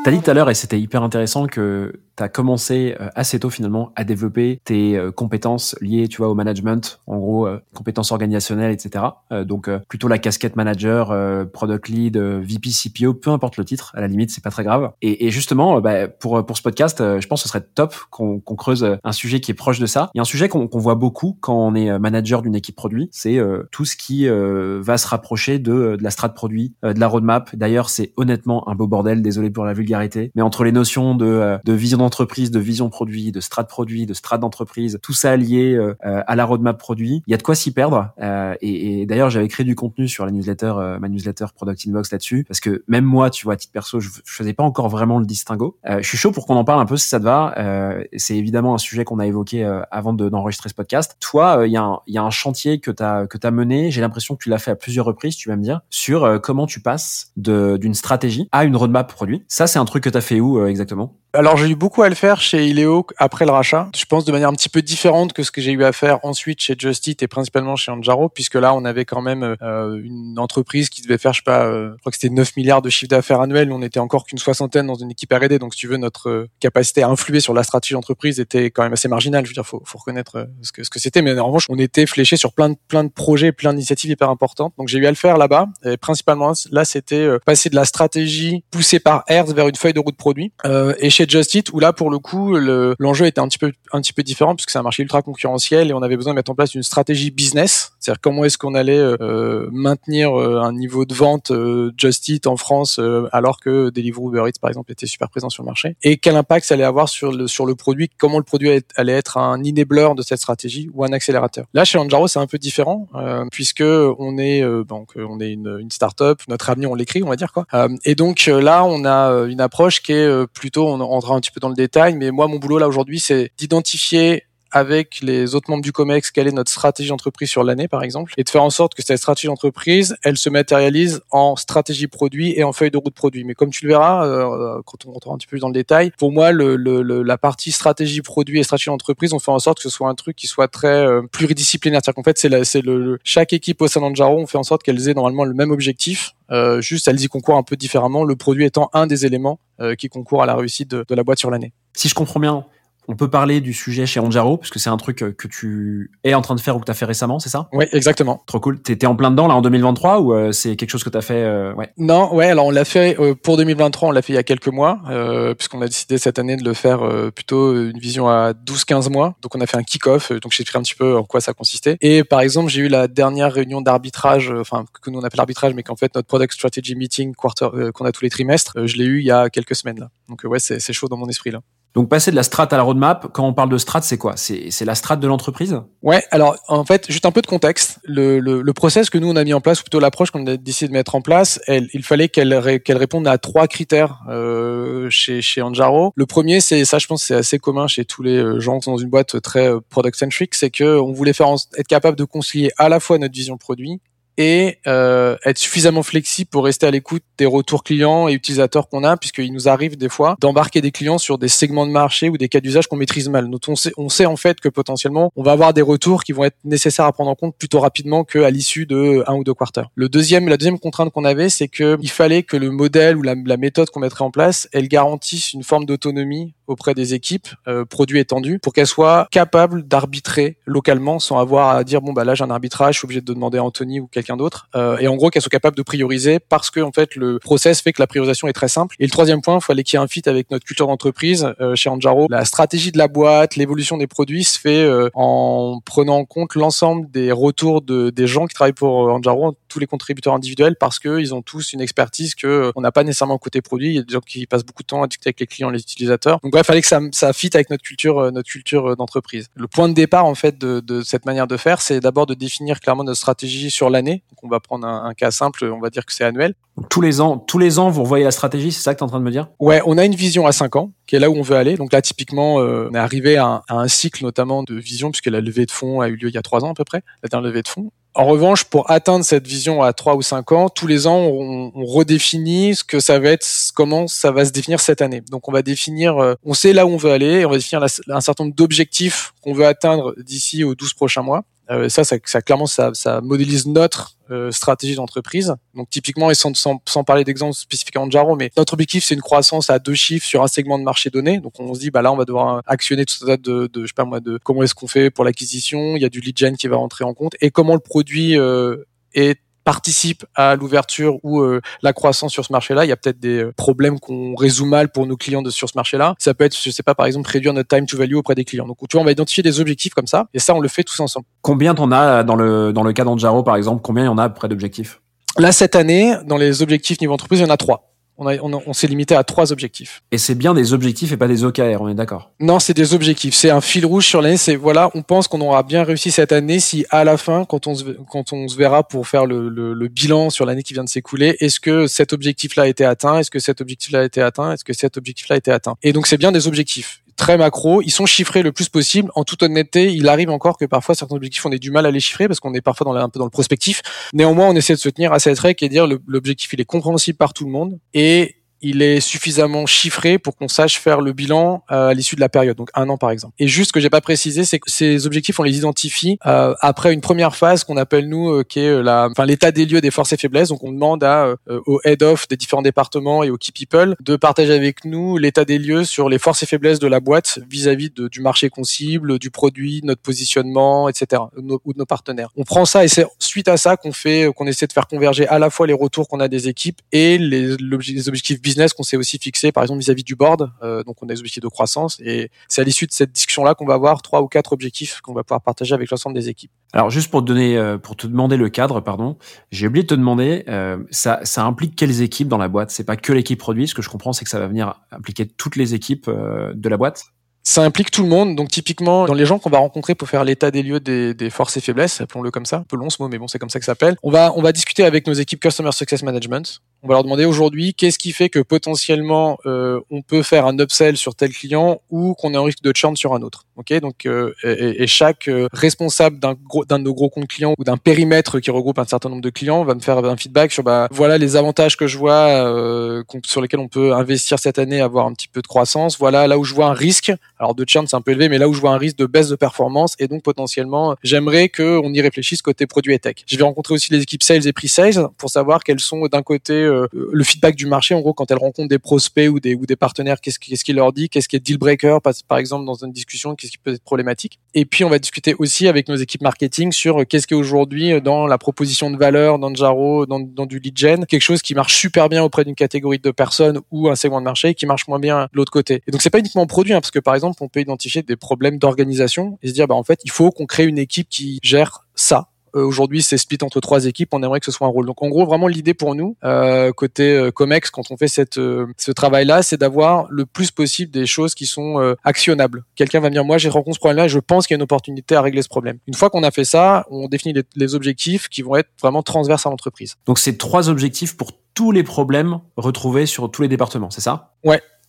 T'as dit tout à l'heure, et c'était hyper intéressant, que tu as commencé euh, assez tôt finalement à développer tes euh, compétences liées, tu vois, au management, en gros, euh, compétences organisationnelles, etc. Donc plutôt la casquette manager, product lead, VP, CPO, peu importe le titre, à la limite, c'est pas très grave. Et, et justement, bah, pour pour ce podcast, je pense que ce serait top qu'on qu'on creuse un sujet qui est proche de ça. Il y a un sujet qu'on qu'on voit beaucoup quand on est manager d'une équipe produit, c'est tout ce qui va se rapprocher de, de la strat produit, de la roadmap. D'ailleurs, c'est honnêtement un beau bordel. Désolé pour la vulgarité, mais entre les notions de, de vision d'entreprise, de vision produit, de strat produit, de strat d'entreprise, tout ça lié euh, à la roadmap produit, il y a de quoi s'y perdre. Euh, et et d'ailleurs, j'avais créé du contenu sur la newsletter, euh, ma newsletter Product Inbox là-dessus, parce que même moi, tu vois, à titre perso, je, je faisais pas encore vraiment le distinguo. Euh, je suis chaud pour qu'on en parle un peu si ça te va. Euh, c'est évidemment un sujet qu'on a évoqué euh, avant de- d'enregistrer ce podcast. Toi, il y, a un- y a un chantier que tu as que t'as mené. J'ai l'impression que tu l'as fait à plusieurs reprises. Tu vas me dire sur comment tu passes d'une stratégie à une roadmap produit. Ça, c'est un truc que tu as fait où exactement? Alors j'ai eu beaucoup à le faire chez Ileo après le rachat. Je pense de manière un petit peu différente que ce que j'ai eu à faire ensuite chez Just Eat et principalement chez Anjaro, puisque là on avait quand même euh, une entreprise qui devait faire, je sais pas, euh, je crois que c'était 9 milliards de chiffre d'affaires annuel. On était encore qu'une soixantaine dans une équipe R&D, donc si tu veux notre euh, capacité à influer sur la stratégie d'entreprise était quand même assez marginale. Je veux dire, faut, faut reconnaître euh, ce que ce que c'était, mais en revanche on était fléché sur plein de plein de projets, plein d'initiatives hyper importantes. Donc j'ai eu à le faire là-bas. Et principalement là c'était euh, passer de la stratégie poussée par Hertz vers une feuille de route produit. Et Eat où là pour le coup le- l'enjeu était un petit peu un petit peu différent puisque c'est un marché ultra concurrentiel et on avait besoin de mettre en place une stratégie business, c'est-à-dire comment est-ce qu'on allait euh, maintenir euh, un niveau de vente euh, Just Eat en France euh, alors que Deliveroo Uber Eats par exemple était super présent sur le marché? Et quel impact ça allait avoir sur le sur le produit, comment le produit allait- être un enabler de cette stratégie ou un accélérateur? Là chez Anjaro c'est un peu différent euh, puisque on est euh, donc on est une, une start-up, notre avenir on l'écrit on va dire quoi. Et donc là on a une approche qui est plutôt on rentrera un petit peu dans le détail, mais moi mon boulot là aujourd'hui c'est d'identifier avec les autres membres du COMEX quelle est notre stratégie d'entreprise sur l'année, par exemple, et de faire en sorte que cette stratégie d'entreprise, elle se matérialise en stratégie produit et en feuille de route produit. Mais comme tu le verras, euh, quand on rentrera un petit peu dans le détail, pour moi, le, le, le, la partie stratégie produit et stratégie d'entreprise, on fait en sorte que ce soit un truc qui soit très euh, pluridisciplinaire. C'est-à-dire qu'en fait, c'est c'est le, chaque équipe au sein d'Anjaro, on fait en sorte qu'elles aient normalement le même objectif, euh, juste elles y concourent un peu différemment, le produit étant un des éléments euh, qui concourt à la réussite de, de la boîte sur l'année. Si je comprends bien, on peut parler du sujet chez Anjaro, puisque c'est un truc que tu es en train de faire ou que tu as fait récemment, c'est ça? Oui, exactement. Trop cool. T'étais en plein dedans là en 2023 ou euh, c'est quelque chose que tu as fait euh, ouais? Non, ouais, alors on l'a fait euh, pour 2023, on l'a fait il y a quelques mois, euh, puisqu'on a décidé cette année de le faire euh, plutôt une vision à 12-15 mois. Donc on a fait un kick-off, donc j'ai expliqué un petit peu en quoi ça consistait. Et par exemple, j'ai eu la dernière réunion d'arbitrage, enfin que nous on appelle arbitrage, mais qu'en fait notre product strategy meeting quarter qu'on a tous les trimestres, je l'ai eu il y a quelques semaines là. Donc ouais, c'est chaud dans mon esprit là. Donc passer de la strat à la roadmap, quand on parle de strat, c'est quoi? C'est la strat de l'entreprise? Ouais, alors en fait, juste un peu de contexte. Le, le, le, process que nous on a mis en place, ou plutôt l'approche qu'on a décidé de mettre en place, elle, il fallait qu'elle qu'elle réponde à trois critères euh, chez chez Anjaro. Le premier, c'est ça, je pense, c'est assez commun chez tous les euh, gens qui sont dans une boîte très euh, product centric, c'est que on voulait faire être capable de concilier à la fois notre vision produit et euh, être suffisamment flexible pour rester à l'écoute des retours clients et utilisateurs qu'on a, puisqu'il nous arrive des fois d'embarquer des clients sur des segments de marché ou des cas d'usage qu'on maîtrise mal. Donc on sait, en fait que potentiellement on va avoir des retours qui vont être nécessaires à prendre en compte plutôt rapidement qu'à l'issue de un ou deux quarters. Le deuxième, la deuxième contrainte qu'on avait, c'est que il fallait que le modèle ou la, la méthode qu'on mettrait en place, elle garantisse une forme d'autonomie auprès des équipes, euh, produits étendus, pour qu'elles soient capables d'arbitrer localement sans avoir à dire bon bah là j'ai un arbitrage, je suis obligé de demander à Anthony ou quelqu'un d'autre. Euh, et en gros qu'elles soient capables de prioriser parce que en fait le process fait que la priorisation est très simple. Et le troisième point, il fallait qu'il y ait un fit avec notre culture d'entreprise euh, chez Anjaro. La stratégie de la boîte, l'évolution des produits se fait euh, en prenant en compte l'ensemble des retours de, des gens qui travaillent pour euh, Anjaro, tous les contributeurs individuels, parce que ils ont tous une expertise que euh, on n'a pas nécessairement côté produit. Il y a des gens qui passent beaucoup de temps à discuter avec les clients, les utilisateurs. Donc il fallait que ça, ça fit avec notre culture, notre culture d'entreprise. Le point de départ en fait de, de cette manière de faire, c'est d'abord de définir clairement notre stratégie sur l'année. Donc on va prendre un, un, cas simple, on va dire que c'est annuel. Tous les ans, tous les ans, vous revoyez la stratégie, c'est ça que tu es en train de me dire? Ouais, on a une vision à 5 ans, qui est là où on veut aller. Donc là, typiquement, euh, on est arrivé à un, à un, cycle notamment de vision, puisque la levée de fonds a eu lieu il y a 3 ans à peu près, la dernière levée de fonds. En revanche, pour atteindre cette vision à 3 ou 5 ans, tous les ans, on, redéfinit ce que ça va être, comment ça va se définir cette année. Donc on va définir, euh, on sait là où on veut aller, et on va définir un certain nombre d'objectifs qu'on veut atteindre d'ici aux 12 prochains mois. Euh, ça, ça, ça, clairement, ça, ça modélise notre euh, stratégie d'entreprise. Donc typiquement, et sans, sans, sans parler d'exemples spécifiquement de Jaro, mais notre objectif, c'est une croissance à deux chiffres sur un segment de marché donné. Donc on se dit, bah là, on va devoir actionner tout ça de, de je sais pas moi, de comment est-ce qu'on fait pour l'acquisition? Il y a du lead gen qui va rentrer en compte et comment le produit euh, est participe à l'ouverture ou euh, la croissance sur ce marché-là. Il y a peut-être des euh, problèmes qu'on résout mal pour nos clients de, sur ce marché-là. Ça peut être, je sais pas, par exemple, réduire notre time to value auprès des clients. Donc, tu vois, on va identifier des objectifs comme ça, et ça, on le fait tous ensemble. Combien t'en as dans le dans le cas d'Anjaro, par exemple? Combien il y en a à peu près d'objectifs? Là, cette année, dans les objectifs niveau entreprise, il y en a trois on, a, on, on s'est limité à trois objectifs. Et c'est bien des objectifs et pas des OKR, on est d'accord Non, c'est des objectifs. C'est un fil rouge sur l'année. C'est voilà, on pense qu'on aura bien réussi cette année si à la fin, quand on se, quand on se verra pour faire le, le, le bilan sur l'année qui vient de s'écouler, est-ce que cet objectif-là a été atteint? Est-ce que cet objectif-là a été atteint? Est-ce que cet objectif-là a été atteint? Et donc c'est bien des objectifs très macro, ils sont chiffrés le plus possible. En toute honnêteté, il arrive encore que parfois certains objectifs on ait du mal à les chiffrer parce qu'on est parfois dans le, un peu dans le prospectif. Néanmoins, on essaie de se tenir à cette règle et dire l'objectif il est compréhensible par tout le monde et il est suffisamment chiffré pour qu'on sache faire le bilan euh, à l'issue de la période, donc un an par exemple. Et juste ce que j'ai pas précisé, c'est que ces objectifs on les identifie euh, après une première phase qu'on appelle nous, euh, qui est la, enfin l'état des lieux des forces et faiblesses. Donc on demande à au head of des différents départements et aux key people de partager avec nous l'état des lieux sur les forces et faiblesses de la boîte vis-à-vis -vis du marché qu'on cible, du produit, notre positionnement, etc. Ou de nos partenaires. On prend ça et c'est suite à ça qu'on fait, qu'on essaie de faire converger à la fois les retours qu'on a des équipes et les, les objectifs business qu'on s'est aussi fixé, par exemple vis-à-vis du board. Euh, donc on a des objectifs de croissance et c'est à l'issue de cette discussion-là qu'on va avoir trois ou quatre objectifs qu'on va pouvoir partager avec l'ensemble des équipes. Alors juste pour te donner, euh, pour te demander le cadre, pardon, j'ai oublié de te demander, euh, ça, ça implique quelles équipes dans la boîte? C'est pas que l'équipe produit. Ce que je comprends, c'est que ça va venir impliquer toutes les équipes de la boîte? Ça implique tout le monde. Donc typiquement, dans les gens qu'on va rencontrer pour faire l'état des lieux des, des forces et faiblesses, appelons-le comme ça, un peu long ce mot, mais bon, c'est comme ça que ça s'appelle. On va on va discuter avec nos équipes Customer Success Management. On va leur demander aujourd'hui qu'est-ce qui fait que potentiellement euh, on peut faire un upsell sur tel client ou qu'on est en risque de churn sur un autre? Ok, donc euh, et, et chaque euh, responsable d'un d'un de nos gros comptes clients ou d'un périmètre qui regroupe un certain nombre de clients va me faire un feedback sur bah voilà les avantages que je vois euh, qu'on- sur lesquels on peut investir cette année, avoir un petit peu de croissance. Voilà là où je vois un risque. Alors de churn c'est un peu élevé, mais là où je vois un risque de baisse de performance et donc potentiellement j'aimerais que on y réfléchisse côté produit et tech. Je vais rencontrer aussi les équipes sales et pre-sales pour savoir quels sont d'un côté euh, le feedback du marché en gros quand elles rencontrent des prospects ou des ou des partenaires qu'est-ce qui- qu'est-ce qu'il leur dit qu'est-ce qui est deal breaker par, exemple dans une discussion qu'est-ce qui peut être problématique. Et puis on va discuter aussi avec nos équipes marketing sur euh, qu'est-ce qui est aujourd'hui euh, dans la proposition de valeur dans Jaro dans, dans du lead gen quelque chose qui marche super bien auprès d'une catégorie de personnes ou un segment de marché et qui marche moins bien de l'autre côté. Et donc c'est pas uniquement produit hein, parce que par exemple on peut identifier des problèmes d'organisation et se dire bah en fait il faut qu'on crée une équipe qui gère ça Aujourd'hui, c'est split entre trois équipes. On aimerait que ce soit un rôle. Donc, en gros, vraiment l'idée pour nous, euh, côté euh, Comex, quand on fait cette, euh, ce travail-là, c'est d'avoir le plus possible des choses qui sont euh, actionnables. Quelqu'un va me dire, moi, j'ai rencontré ce problème-là et je pense qu'il y a une opportunité à régler ce problème. Une fois qu'on a fait ça, on définit les, les objectifs qui vont être vraiment transverses à l'entreprise. Donc c'est trois objectifs pour tous les problèmes retrouvés sur tous les départements, c'est ça?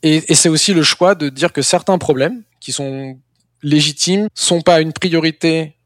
Et, et c'est aussi le choix de dire que certains problèmes qui sont légitimes sont pas une priorité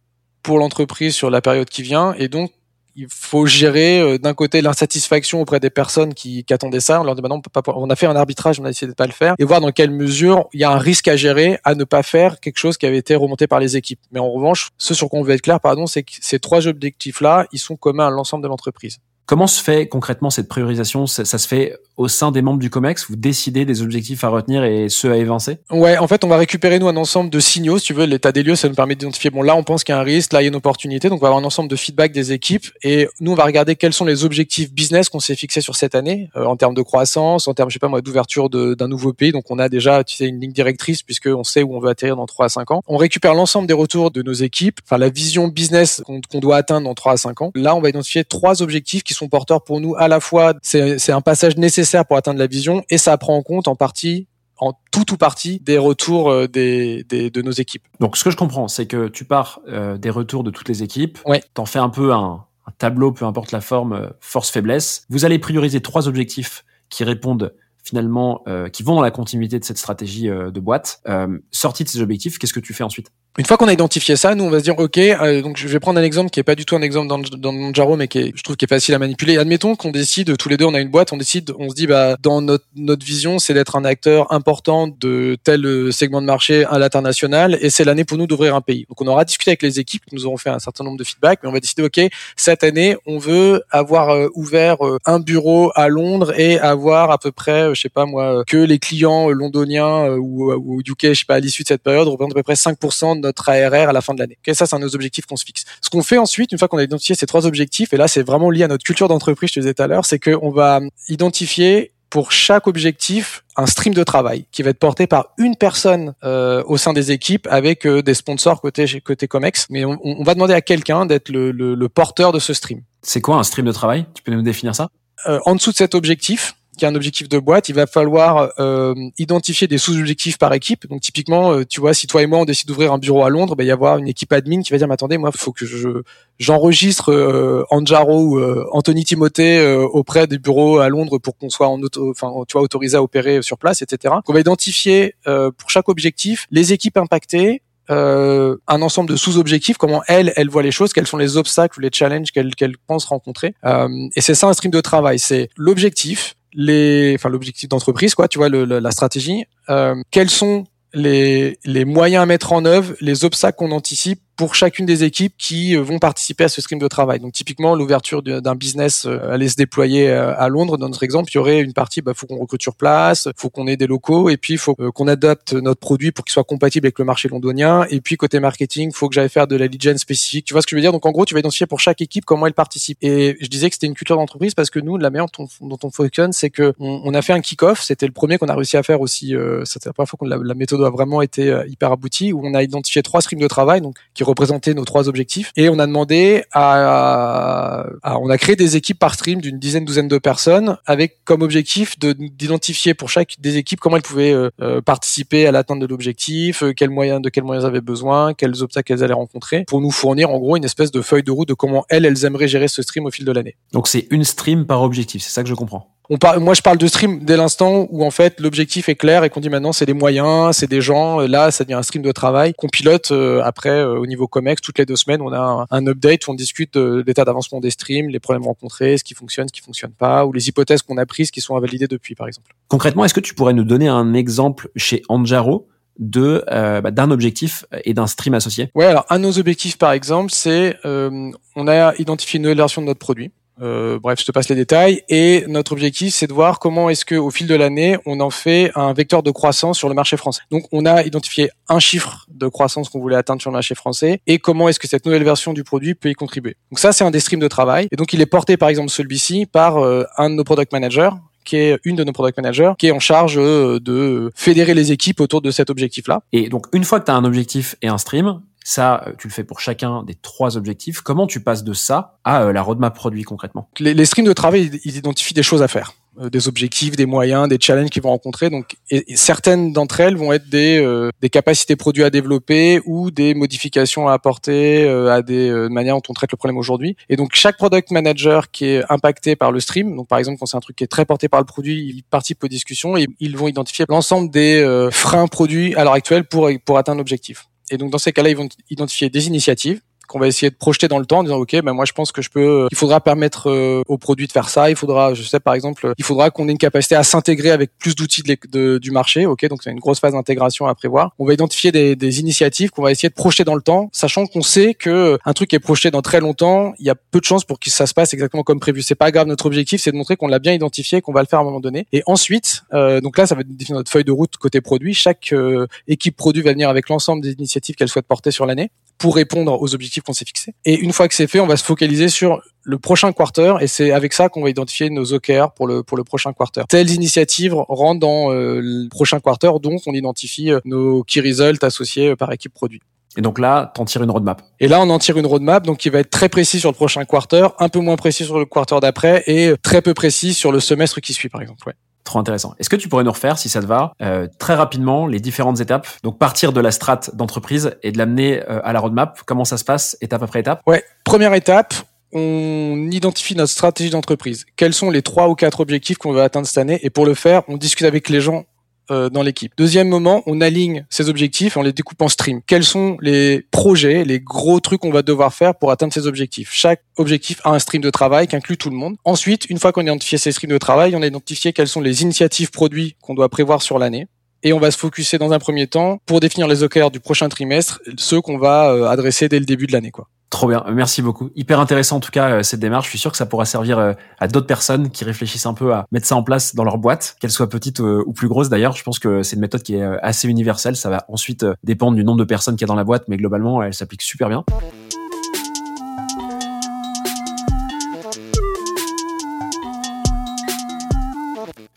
pour l'entreprise sur la période qui vient et donc il faut gérer euh, d'un côté l'insatisfaction auprès des personnes qui, qui attendaient ça. On leur dit bah non, on, on a fait un arbitrage, on a essayé de pas le faire et voir dans quelle mesure il y a un risque à gérer à ne pas faire quelque chose qui avait été remonté par les équipes. Mais en revanche, ce sur quoi on veut être clair, pardon, c'est que ces trois objectifs-là, ils sont communs à l'ensemble de l'entreprise. Comment se fait concrètement cette priorisation? Ça, se fait au sein des membres du COMEX? Vous décidez des objectifs à retenir et ceux à évincer? Ouais, en fait, on va récupérer nous un ensemble de signaux. Si tu veux, l'état des lieux, ça nous permet d'identifier. Bon, là, on pense qu'il y a un risque, là, il y a une opportunité. Donc, on va avoir un ensemble de feedback des équipes et nous, on va regarder quels sont les objectifs business qu'on s'est fixés sur cette année euh, en termes de croissance, en termes, je sais pas moi, d'ouverture d'un nouveau pays. Donc, on a déjà, tu sais, une ligne directrice puisque on sait où on veut atterrir dans 3 à 5 ans. On récupère l'ensemble des retours de nos équipes, enfin la vision business qu'on qu'on doit atteindre dans 3 à 5 ans. Là, on va identifier trois objectifs qui sont porteurs pour nous à la fois. C'est un passage nécessaire pour atteindre la vision et ça prend en compte en partie en tout ou partie des retours euh, des, des, de nos équipes. Donc ce que je comprends, c'est que tu pars euh, des retours de toutes les équipes, Ouais. t'en fais un peu un, un tableau, peu importe la forme, euh, force-faiblesse. Vous allez prioriser trois objectifs qui répondent finalement, euh, qui vont dans la continuité de cette stratégie euh, de boîte. Euh, sorti de ces objectifs, qu'est-ce que tu fais ensuite? Une fois qu'on a identifié ça, nous on va se dire ok, euh, donc je vais prendre un exemple qui est pas du tout un exemple dans, dans Manjaro, mais qui est, je trouve qui est facile à manipuler. Admettons qu'on décide tous les deux, on a une boîte, on décide, on se dit bah dans notre notre vision c'est d'être un acteur important de tel euh, segment de marché à l'international et c'est l'année pour nous d'ouvrir un pays. Donc on aura discuté avec les équipes, qui nous auront fait un certain nombre de feedback, mais on va décider ok cette année on veut avoir euh, ouvert euh, un bureau à Londres et avoir à peu près, je sais pas moi, que les clients londoniens ou, ou UK, je sais pas à l'issue de cette période représentent à peu près 5% de notre ARR à la fin de l'année. Ça c'est un de nos objectifs qu'on se fixe. Ce qu'on fait ensuite, une fois qu'on a identifié ces trois objectifs, et là c'est vraiment lié à notre culture d'entreprise, je te disais tout à l'heure, c'est qu'on va identifier pour chaque objectif un stream de travail qui va être porté par une personne euh, au sein des équipes avec euh, des sponsors côté côté Comex. Mais on, on va demander à quelqu'un d'être le, le, le porteur de ce stream. C'est quoi un stream de travail? Tu peux nous définir ça? Euh, en dessous de cet objectif, qui est un objectif de boîte, il va falloir euh, identifier des sous-objectifs par équipe. Donc typiquement, euh, tu vois, si toi et moi on décide d'ouvrir un bureau à Londres, ben, il va y avoir une équipe admin qui va dire, mais attendez, moi, il faut que je j'enregistre euh, Anjaro ou euh, Anthony Timothée euh, auprès des bureaux à Londres pour qu'on soit en auto, enfin, tu vois, autorisé à opérer sur place, etc. Donc, on va identifier pour chaque objectif les équipes impactées, euh, un ensemble de sous-objectifs, comment elles, elles voient les choses, quels sont les obstacles les challenges qu'elles qu'elles pensent rencontrer. Euh, et c'est ça un stream de travail, c'est l'objectif, les, enfin l'objectif d'entreprise, quoi, tu vois, le, le- la stratégie. Euh, quels sont les, les moyens à mettre en œuvre, les obstacles qu'on anticipe pour chacune des équipes qui euh, vont participer à ce stream de travail. Donc typiquement l'ouverture d'un business euh, allait se déployer euh, à Londres. Dans notre exemple, il y aurait une partie, bah, faut qu'on recrute sur place, faut qu'on ait des locaux, et puis il faut qu'on adapte notre produit pour qu'il soit compatible avec le marché londonien. Et puis côté marketing, faut que j'aille faire de la lead gen spécifique. Tu vois ce que je veux dire? Donc en gros, tu vas identifier pour chaque équipe comment elle participe. Et je disais que c'était une culture d'entreprise parce que nous, la manière dont on, fonctionne, c'est que on, a fait un kick-off. C'était le premier qu'on a réussi à faire aussi. Euh, C'était la première fois que la, la méthode a vraiment été euh, hyper aboutie, où on a identifié trois streams de travail, donc qui représentaient nos trois objectifs, et on a demandé à, on a créé des équipes par stream d'une dizaine, douzaine de personnes, avec comme objectif de d'identifier pour chaque des équipes comment elles pouvaient euh, euh, participer à l'atteinte de l'objectif, quels moyens, de quels moyens elles avaient besoin, quels obstacles elles allaient rencontrer, pour nous fournir en gros une espèce de feuille de route de comment elles, elles aimeraient gérer ce stream au fil de l'année. Donc c'est une stream par objectif, c'est ça que je comprends. On par- moi, je parle de stream dès l'instant où en fait l'objectif est clair et qu'on dit maintenant c'est des moyens, c'est des gens. euh, Là, ça devient un stream de travail qu'on pilote euh, après euh, au niveau Comex toutes les deux semaines. On a un, un update où on discute de l'état d'avancement des streams, les problèmes rencontrés, ce qui fonctionne, ce qui fonctionne pas, ou les hypothèses qu'on a prises qui sont invalidées depuis, par exemple. Concrètement, est-ce que tu pourrais nous donner un exemple chez Anjaro de euh, bah, d'un objectif et d'un stream associé? Ouais, alors un de nos objectifs, par exemple, c'est euh, on a identifié une nouvelle version de notre produit. Euh, bref, je te passe les détails. Et notre objectif, c'est de voir comment est-ce que, au fil de l'année, on en fait un vecteur de croissance sur le marché français. Donc, on a identifié un chiffre de croissance qu'on voulait atteindre sur le marché français et comment est-ce que cette nouvelle version du produit peut y contribuer. Donc, ça, c'est un des streams de travail. Et donc, il est porté, par exemple, celui-ci par euh, un de nos product managers qui est une de nos product managers, qui est en charge euh, de fédérer les équipes autour de cet objectif-là. Et donc, une fois que tu as un objectif et un stream, ça, euh, tu le fais pour chacun des trois objectifs. Comment tu passes de ça à euh, la roadmap produit concrètement? Les, streams de travail, ils, ils identifient des choses à faire, euh, des objectifs, des moyens, des challenges qu'ils vont rencontrer. Donc, certaines d'entre elles vont être des, capacités produits à développer ou des modifications à apporter à des manières dont on traite le problème aujourd'hui. Et donc, chaque product manager qui est impacté par le stream, donc par exemple quand c'est un truc qui est très porté par le produit, il participe aux discussions et ils vont identifier l'ensemble des freins produits à l'heure actuelle pour pour atteindre l'objectif. Et donc dans ces cas-là, ils vont identifier des initiatives qu'on va essayer de projeter dans le temps en disant ok ben moi je pense que je peux il faudra permettre euh, au produit de faire ça. Il faudra je sais par exemple il faudra qu'on ait une capacité à s'intégrer avec plus d'outils de, du marché. Ok donc c'est une grosse phase d'intégration à prévoir. On va identifier des, initiatives qu'on va essayer de projeter dans le temps sachant qu'on sait que un truc est projeté dans très longtemps il y a peu de chances pour que ça se passe exactement comme prévu. C'est pas grave notre objectif c'est de montrer qu'on l'a bien identifié qu'on va le faire à un moment donné. Et ensuite euh, donc là ça va définir notre feuille de route côté produit. Chaque euh, équipe produit va venir avec l'ensemble des initiatives qu'elle souhaite porter sur l'année pour répondre aux objectifs qu'on s'est fixés. Et une fois que c'est fait, on va se focaliser sur le prochain quarter et c'est avec ça qu'on va identifier nos OKR pour le pour le prochain quarter. Telles initiatives rentrent dans euh, le prochain quarter, donc on identifie euh, nos key results associés euh, par équipe produit. Et donc là, t'en tires une roadmap. Et là, on en tire une roadmap, donc qui va être très précis sur le prochain quarter, un peu moins précis sur le quarter d'après et très peu précis sur le semestre qui suit, par exemple. Ouais. Trop intéressant. Est-ce que tu pourrais nous refaire, si ça te va, euh, très rapidement les différentes étapes? Donc partir de la strate d'entreprise et de l'amener euh, à la roadmap. Comment ça se passe, étape après étape? Ouais. Première étape, on identifie notre stratégie d'entreprise. Quels sont les trois ou quatre objectifs qu'on veut atteindre cette année? Et pour le faire, on discute avec les gens euh, dans l'équipe. Deuxième moment, on aligne ces objectifs et on les découpe en stream. Quels sont les projets, les gros trucs qu'on va devoir faire pour atteindre ces objectifs? Chaque objectif a un stream de travail qui inclut tout le monde. Ensuite, une fois qu'on a identifié ces streams de travail, on a identifié quelles sont les initiatives produits qu'on doit prévoir sur l'année. Et on va se focuser dans un premier temps pour définir les OKR du prochain trimestre, ceux qu'on va euh, adresser dès le début de l'année. quoi. Trop bien, merci beaucoup. Hyper intéressant en tout cas euh, cette démarche. Je suis sûr que ça pourra servir euh, à d'autres personnes qui réfléchissent un peu à mettre ça en place dans leur boîte, qu'elle soit petite euh, ou plus grosse. D'ailleurs, je pense que c'est une méthode qui est assez universelle. Ça va ensuite dépendre du nombre de personnes qu'il y a dans la boîte, mais globalement, elle s'applique super bien.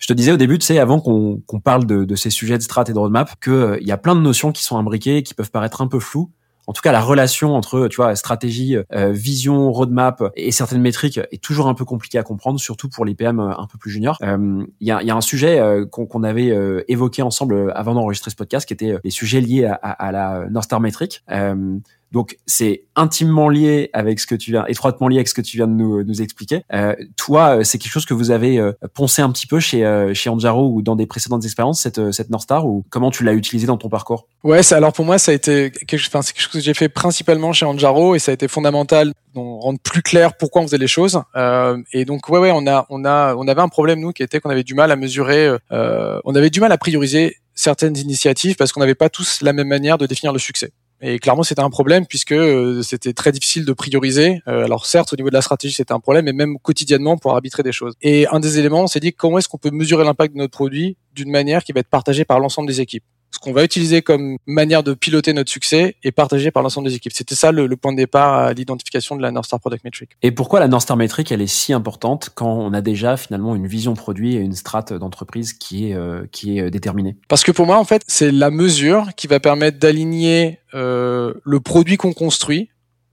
Je te disais au début, tu sais, avant qu'on parle de, ces sujets de strat et de roadmap, que euh, il y a plein de notions qui sont imbriquées, qui peuvent paraître un peu floues. En tout cas, la relation entre, tu vois, stratégie, euh, vision, roadmap et certaines métriques est toujours un peu compliquée à comprendre, surtout pour les PM euh, un peu plus juniors. Euh, Il y, a, un sujet qu'on avait évoqué ensemble avant d'enregistrer ce podcast, qui était les sujets liés à, à, la North Star Metric. Euh, donc c'est intimement lié avec ce que tu viens, étroitement lié avec ce que tu viens de nous, nous expliquer. Euh, toi, c'est quelque chose que vous avez euh, poncé un petit peu chez euh, chez Anjaro ou dans des précédentes expériences cette cette North Star ou comment tu l'as utilisé dans ton parcours? Ouais, alors pour moi ça a été quelque, enfin, quelque chose que j'ai fait principalement chez Anjaro et ça a été fondamental d'en rendre plus clair pourquoi on faisait les choses. Euh, et donc ouais ouais, on a on a on avait un problème nous qui était qu'on avait du mal à mesurer, euh, on avait du mal à prioriser certaines initiatives parce qu'on n'avait pas tous la même manière de définir le succès. Et clairement, c'était un problème puisque euh, c'était très difficile de prioriser. Euh, alors certes, au niveau de la stratégie, c'était un problème, mais même quotidiennement pour arbitrer des choses. Et un des éléments, on s'est dit comment est-ce qu'on peut mesurer l'impact de notre produit d'une manière qui va être partagée par l'ensemble des équipes ce qu'on va utiliser comme manière de piloter notre succès est partagé par l'ensemble des équipes. C'était ça le, le, point de départ à l'identification de la North Star Product Metric. Et pourquoi la North Star Metric, elle est si importante quand on a déjà finalement une vision produit et une strate d'entreprise qui est, euh, qui est déterminée? Parce que pour moi, en fait, c'est la mesure qui va permettre d'aligner euh, le produit qu'on construit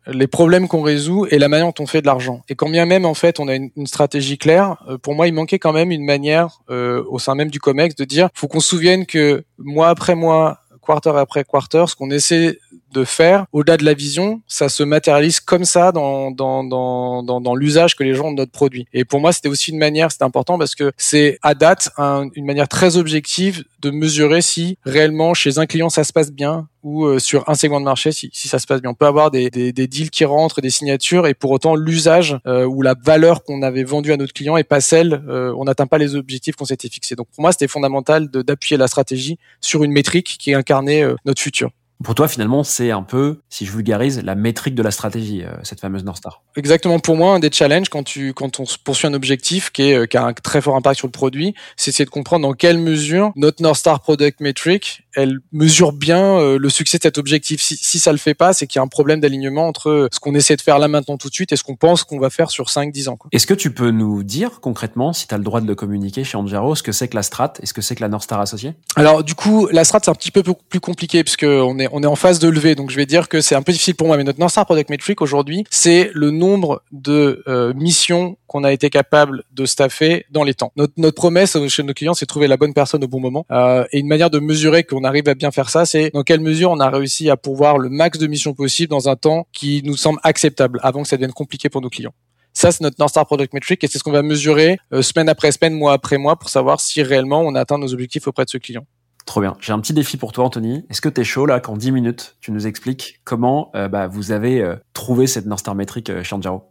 les problèmes qu'on résout et la manière dont on fait de l'argent. Et quand bien même en fait on a une, stratégie claire, euh, pour moi il manquait quand même une manière euh, au sein même du Comex de dire faut qu'on se souvienne que mois après mois, quarter après quarter, ce qu'on essaie de faire, au-delà de la vision, ça se matérialise comme ça dans, dans, dans, dans, dans l'usage que les gens ont de notre produit. Et pour moi, c'était aussi une manière, c'est important parce que c'est à date un- une manière très objective de mesurer si réellement chez un client ça se passe bien ou euh, sur un segment de marché si, si ça se passe bien. On peut avoir des, des, des deals qui rentrent, des signatures et pour autant l'usage euh, ou la valeur qu'on avait vendue à notre client est pas celle, euh, on n'atteint pas les objectifs qu'on s'était fixés. Donc pour moi, c'était fondamental d'appuyer la stratégie sur une métrique qui incarnait euh, notre futur. Pour toi, finalement, c'est un peu, si je vulgarise, la métrique de la stratégie, euh, cette fameuse North Star. Exactement. Pour moi, un des challenges quand tu quand on poursuit un objectif qui est euh, qui a un très fort impact sur le produit, c'est de comprendre dans quelle mesure notre North Star Product Metric, elle mesure bien euh, le succès de cet objectif. Si, si ça le fait pas, c'est qu'il y a un problème d'alignement entre euh, ce qu'on essaie de faire là maintenant tout de suite et ce qu'on pense qu'on va faire sur 5-10 ans. Est-ce que tu peux nous dire concrètement, si tu as le droit de le communiquer chez Anjaro, ce que c'est que la strat et ce que c'est que la North Star associée Alors du coup, la strat c'est un petit peu plus- compliqué puisque on est on est en phase de levée, donc je vais dire que c'est un peu difficile pour moi. Mais notre North Star Product Metric aujourd'hui, c'est le nombre de euh, missions qu'on a été capable de staffer dans les temps. Notre notre promesse chez nos clients, c'est trouver la bonne personne au bon moment. Euh, et une manière de mesurer qu'on arrive à bien faire ça, c'est dans quelle mesure on a réussi à pourvoir le max de missions possible dans un temps qui nous semble acceptable, avant que ça devienne compliqué pour nos clients. Ça, c'est notre North Star Product Metric et c'est ce qu'on va mesurer euh, semaine après semaine, mois après mois pour savoir si réellement on a atteint nos objectifs auprès de ce client. Trop bien. J'ai un petit défi pour toi, Anthony. Est-ce que t'es chaud là qu'en 10 minutes, tu nous expliques comment euh, bah, vous avez euh, trouvé cette North Star métrique euh,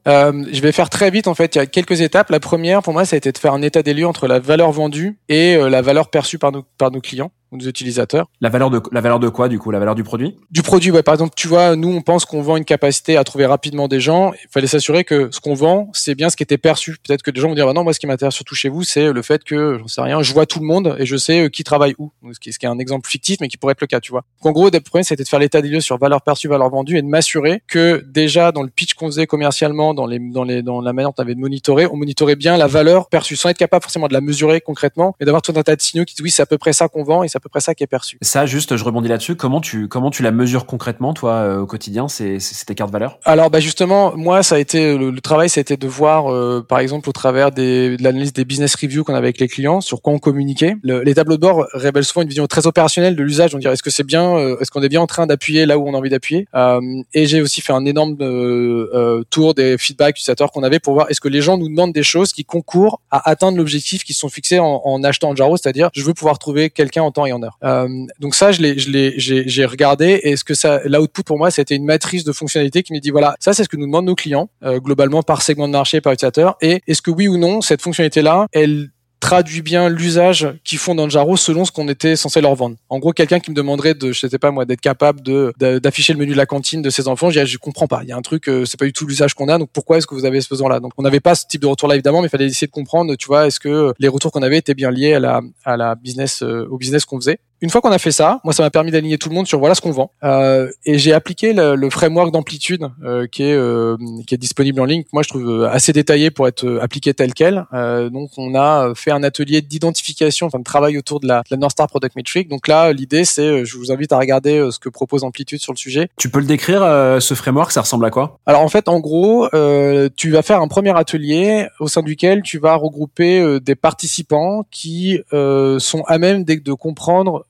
Euh, je vais faire très vite en fait. Il y a quelques étapes. La première, pour moi, ça a été de faire un état des lieux entre la valeur vendue et euh, la valeur perçue par nos par nos clients nos utilisateurs. La valeur de la valeur de quoi du coup La valeur du produit? Du produit, ouais. Par exemple, tu vois, nous, on pense qu'on vend une capacité à trouver rapidement des gens. Il fallait s'assurer que ce qu'on vend, c'est bien ce qui était perçu. Peut-être que des gens vont dire, bah non, moi, ce qui m'intéresse surtout chez vous, c'est le fait que, j'en sais rien, je vois tout le monde et je sais euh, qui travaille où. Ce qui, est un exemple fictif, mais qui pourrait être le cas, tu vois. Donc, en gros, le premier, c'était de faire l'état des lieux sur valeur perçue, valeur vendue et de m'assurer que déjà, dans le pitch qu'on faisait commercialement, dans les, dans les, dans la manière dont on avait de monitorer, on monitorait bien la valeur perçue sans être capable forcément de la mesurer concrètement, mais d'avoir tout un tas de signaux qui disent, oui, c'est à peu près ça qu'on vend et à peu près ça qui est perçu. Ça, juste, je rebondis là-dessus. Comment tu comment tu la mesures concrètement, toi, euh, au quotidien c'est c'est tes cartes valeurs? Alors bah justement, moi ça a été le, le travail, ça a été de voir euh, par exemple au travers des, de l'analyse des business reviews qu'on avait avec les clients, sur quoi on communiquait. Le- les tableaux de bord révèlent souvent une vision très opérationnelle de l'usage. On dirait est-ce que c'est bien, euh, est-ce qu'on est bien en train d'appuyer là où on a envie d'appuyer? Euh, et j'ai aussi fait un énorme euh, euh, tour des feedbacks utilisateurs qu'on avait pour voir est-ce que les gens nous demandent des choses qui concourent à atteindre l'objectif qui se sont fixés en, en achetant en Jaro, c'est-à-dire je veux pouvoir trouver quelqu'un en temps et Euh, donc ça, je l'ai, je l'ai, j'ai, regardé et ce que ça, l'output pour moi, c'était une matrice de fonctionnalités qui me dit voilà, ça c'est ce que nous demandent nos clients euh, globalement par segment de marché, par utilisateur, et est-ce que oui ou non cette fonctionnalité-là, elle traduit bien l'usage qu'ils font dans Jaro selon ce qu'on était censé leur vendre. En gros, quelqu'un qui me demanderait de, je sais pas moi, d'être capable de d'afficher le menu de la cantine de ses enfants, je je comprends pas. Il y a un truc, euh, c'est pas du tout l'usage qu'on a, donc pourquoi est-ce que vous avez ce besoin-là? Donc on n'avait pas ce type de retour là évidemment, mais il fallait essayer de comprendre, tu vois, est-ce que les retours qu'on avait étaient bien liés à la à la business euh, au business qu'on faisait. Une fois qu'on a fait ça, moi ça m'a permis d'aligner tout le monde sur voilà ce qu'on vend. Euh, et j'ai appliqué le, le framework d'amplitude euh, qui est euh, qui est disponible en ligne. que Moi je trouve euh, assez détaillé pour être euh, appliqué tel quel. Euh, donc on a fait un atelier d'identification, enfin de travail autour de la, de la North Star Product Metric. Donc là l'idée c'est, je vous invite à regarder ce que propose Amplitude sur le sujet. Tu peux le décrire euh, ce framework Ça ressemble à quoi? Alors en fait, en gros, euh, tu vas faire un premier atelier au sein duquel tu vas regrouper des participants qui euh, sont à même de, de comprendre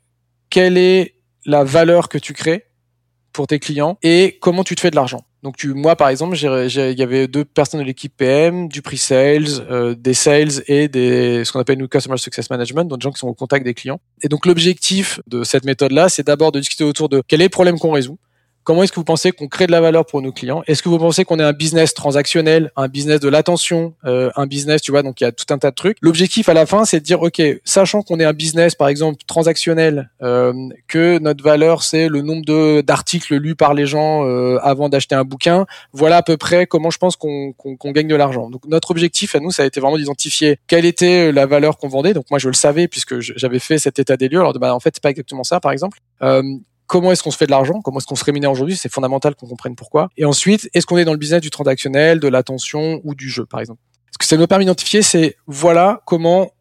quelle est la valeur que tu crées pour tes clients et comment tu te fais de l'argent. Donc moi par exemple, il y avait deux personnes de l'équipe PM, du pre-sales, euh, des sales et des ce qu'on appelle nous customer success management, donc des gens qui sont au contact des clients. Et donc l'objectif de cette méthode-là, c'est d'abord de discuter autour de quel est le problème qu'on résout. Comment est-ce que vous pensez qu'on crée de la valeur pour nos clients? Est-ce que vous pensez qu'on est un business transactionnel, un business de l'attention, euh, un business, tu vois, donc il y a tout un tas de trucs. L'objectif à la fin, c'est de dire, ok, sachant qu'on est un business, par exemple, transactionnel, euh, que notre valeur, c'est le nombre de d'articles lus par les gens euh, avant d'acheter un bouquin, voilà à peu près comment je pense qu'on qu'on gagne de l'argent. Donc notre objectif à nous, ça a été vraiment d'identifier quelle était la valeur qu'on vendait. Donc moi, je le savais puisque j'avais fait cet état des lieux. Alors bah, en fait, c'est pas exactement ça, par exemple. Comment est-ce qu'on se fait de l'argent, comment est-ce qu'on se rémunère aujourd'hui, c'est fondamental qu'on comprenne pourquoi. Et ensuite, est-ce qu'on est dans le business du transactionnel, de l'attention ou du jeu, par exemple? Ce que ça nous permet d'identifier, c'est voilà comment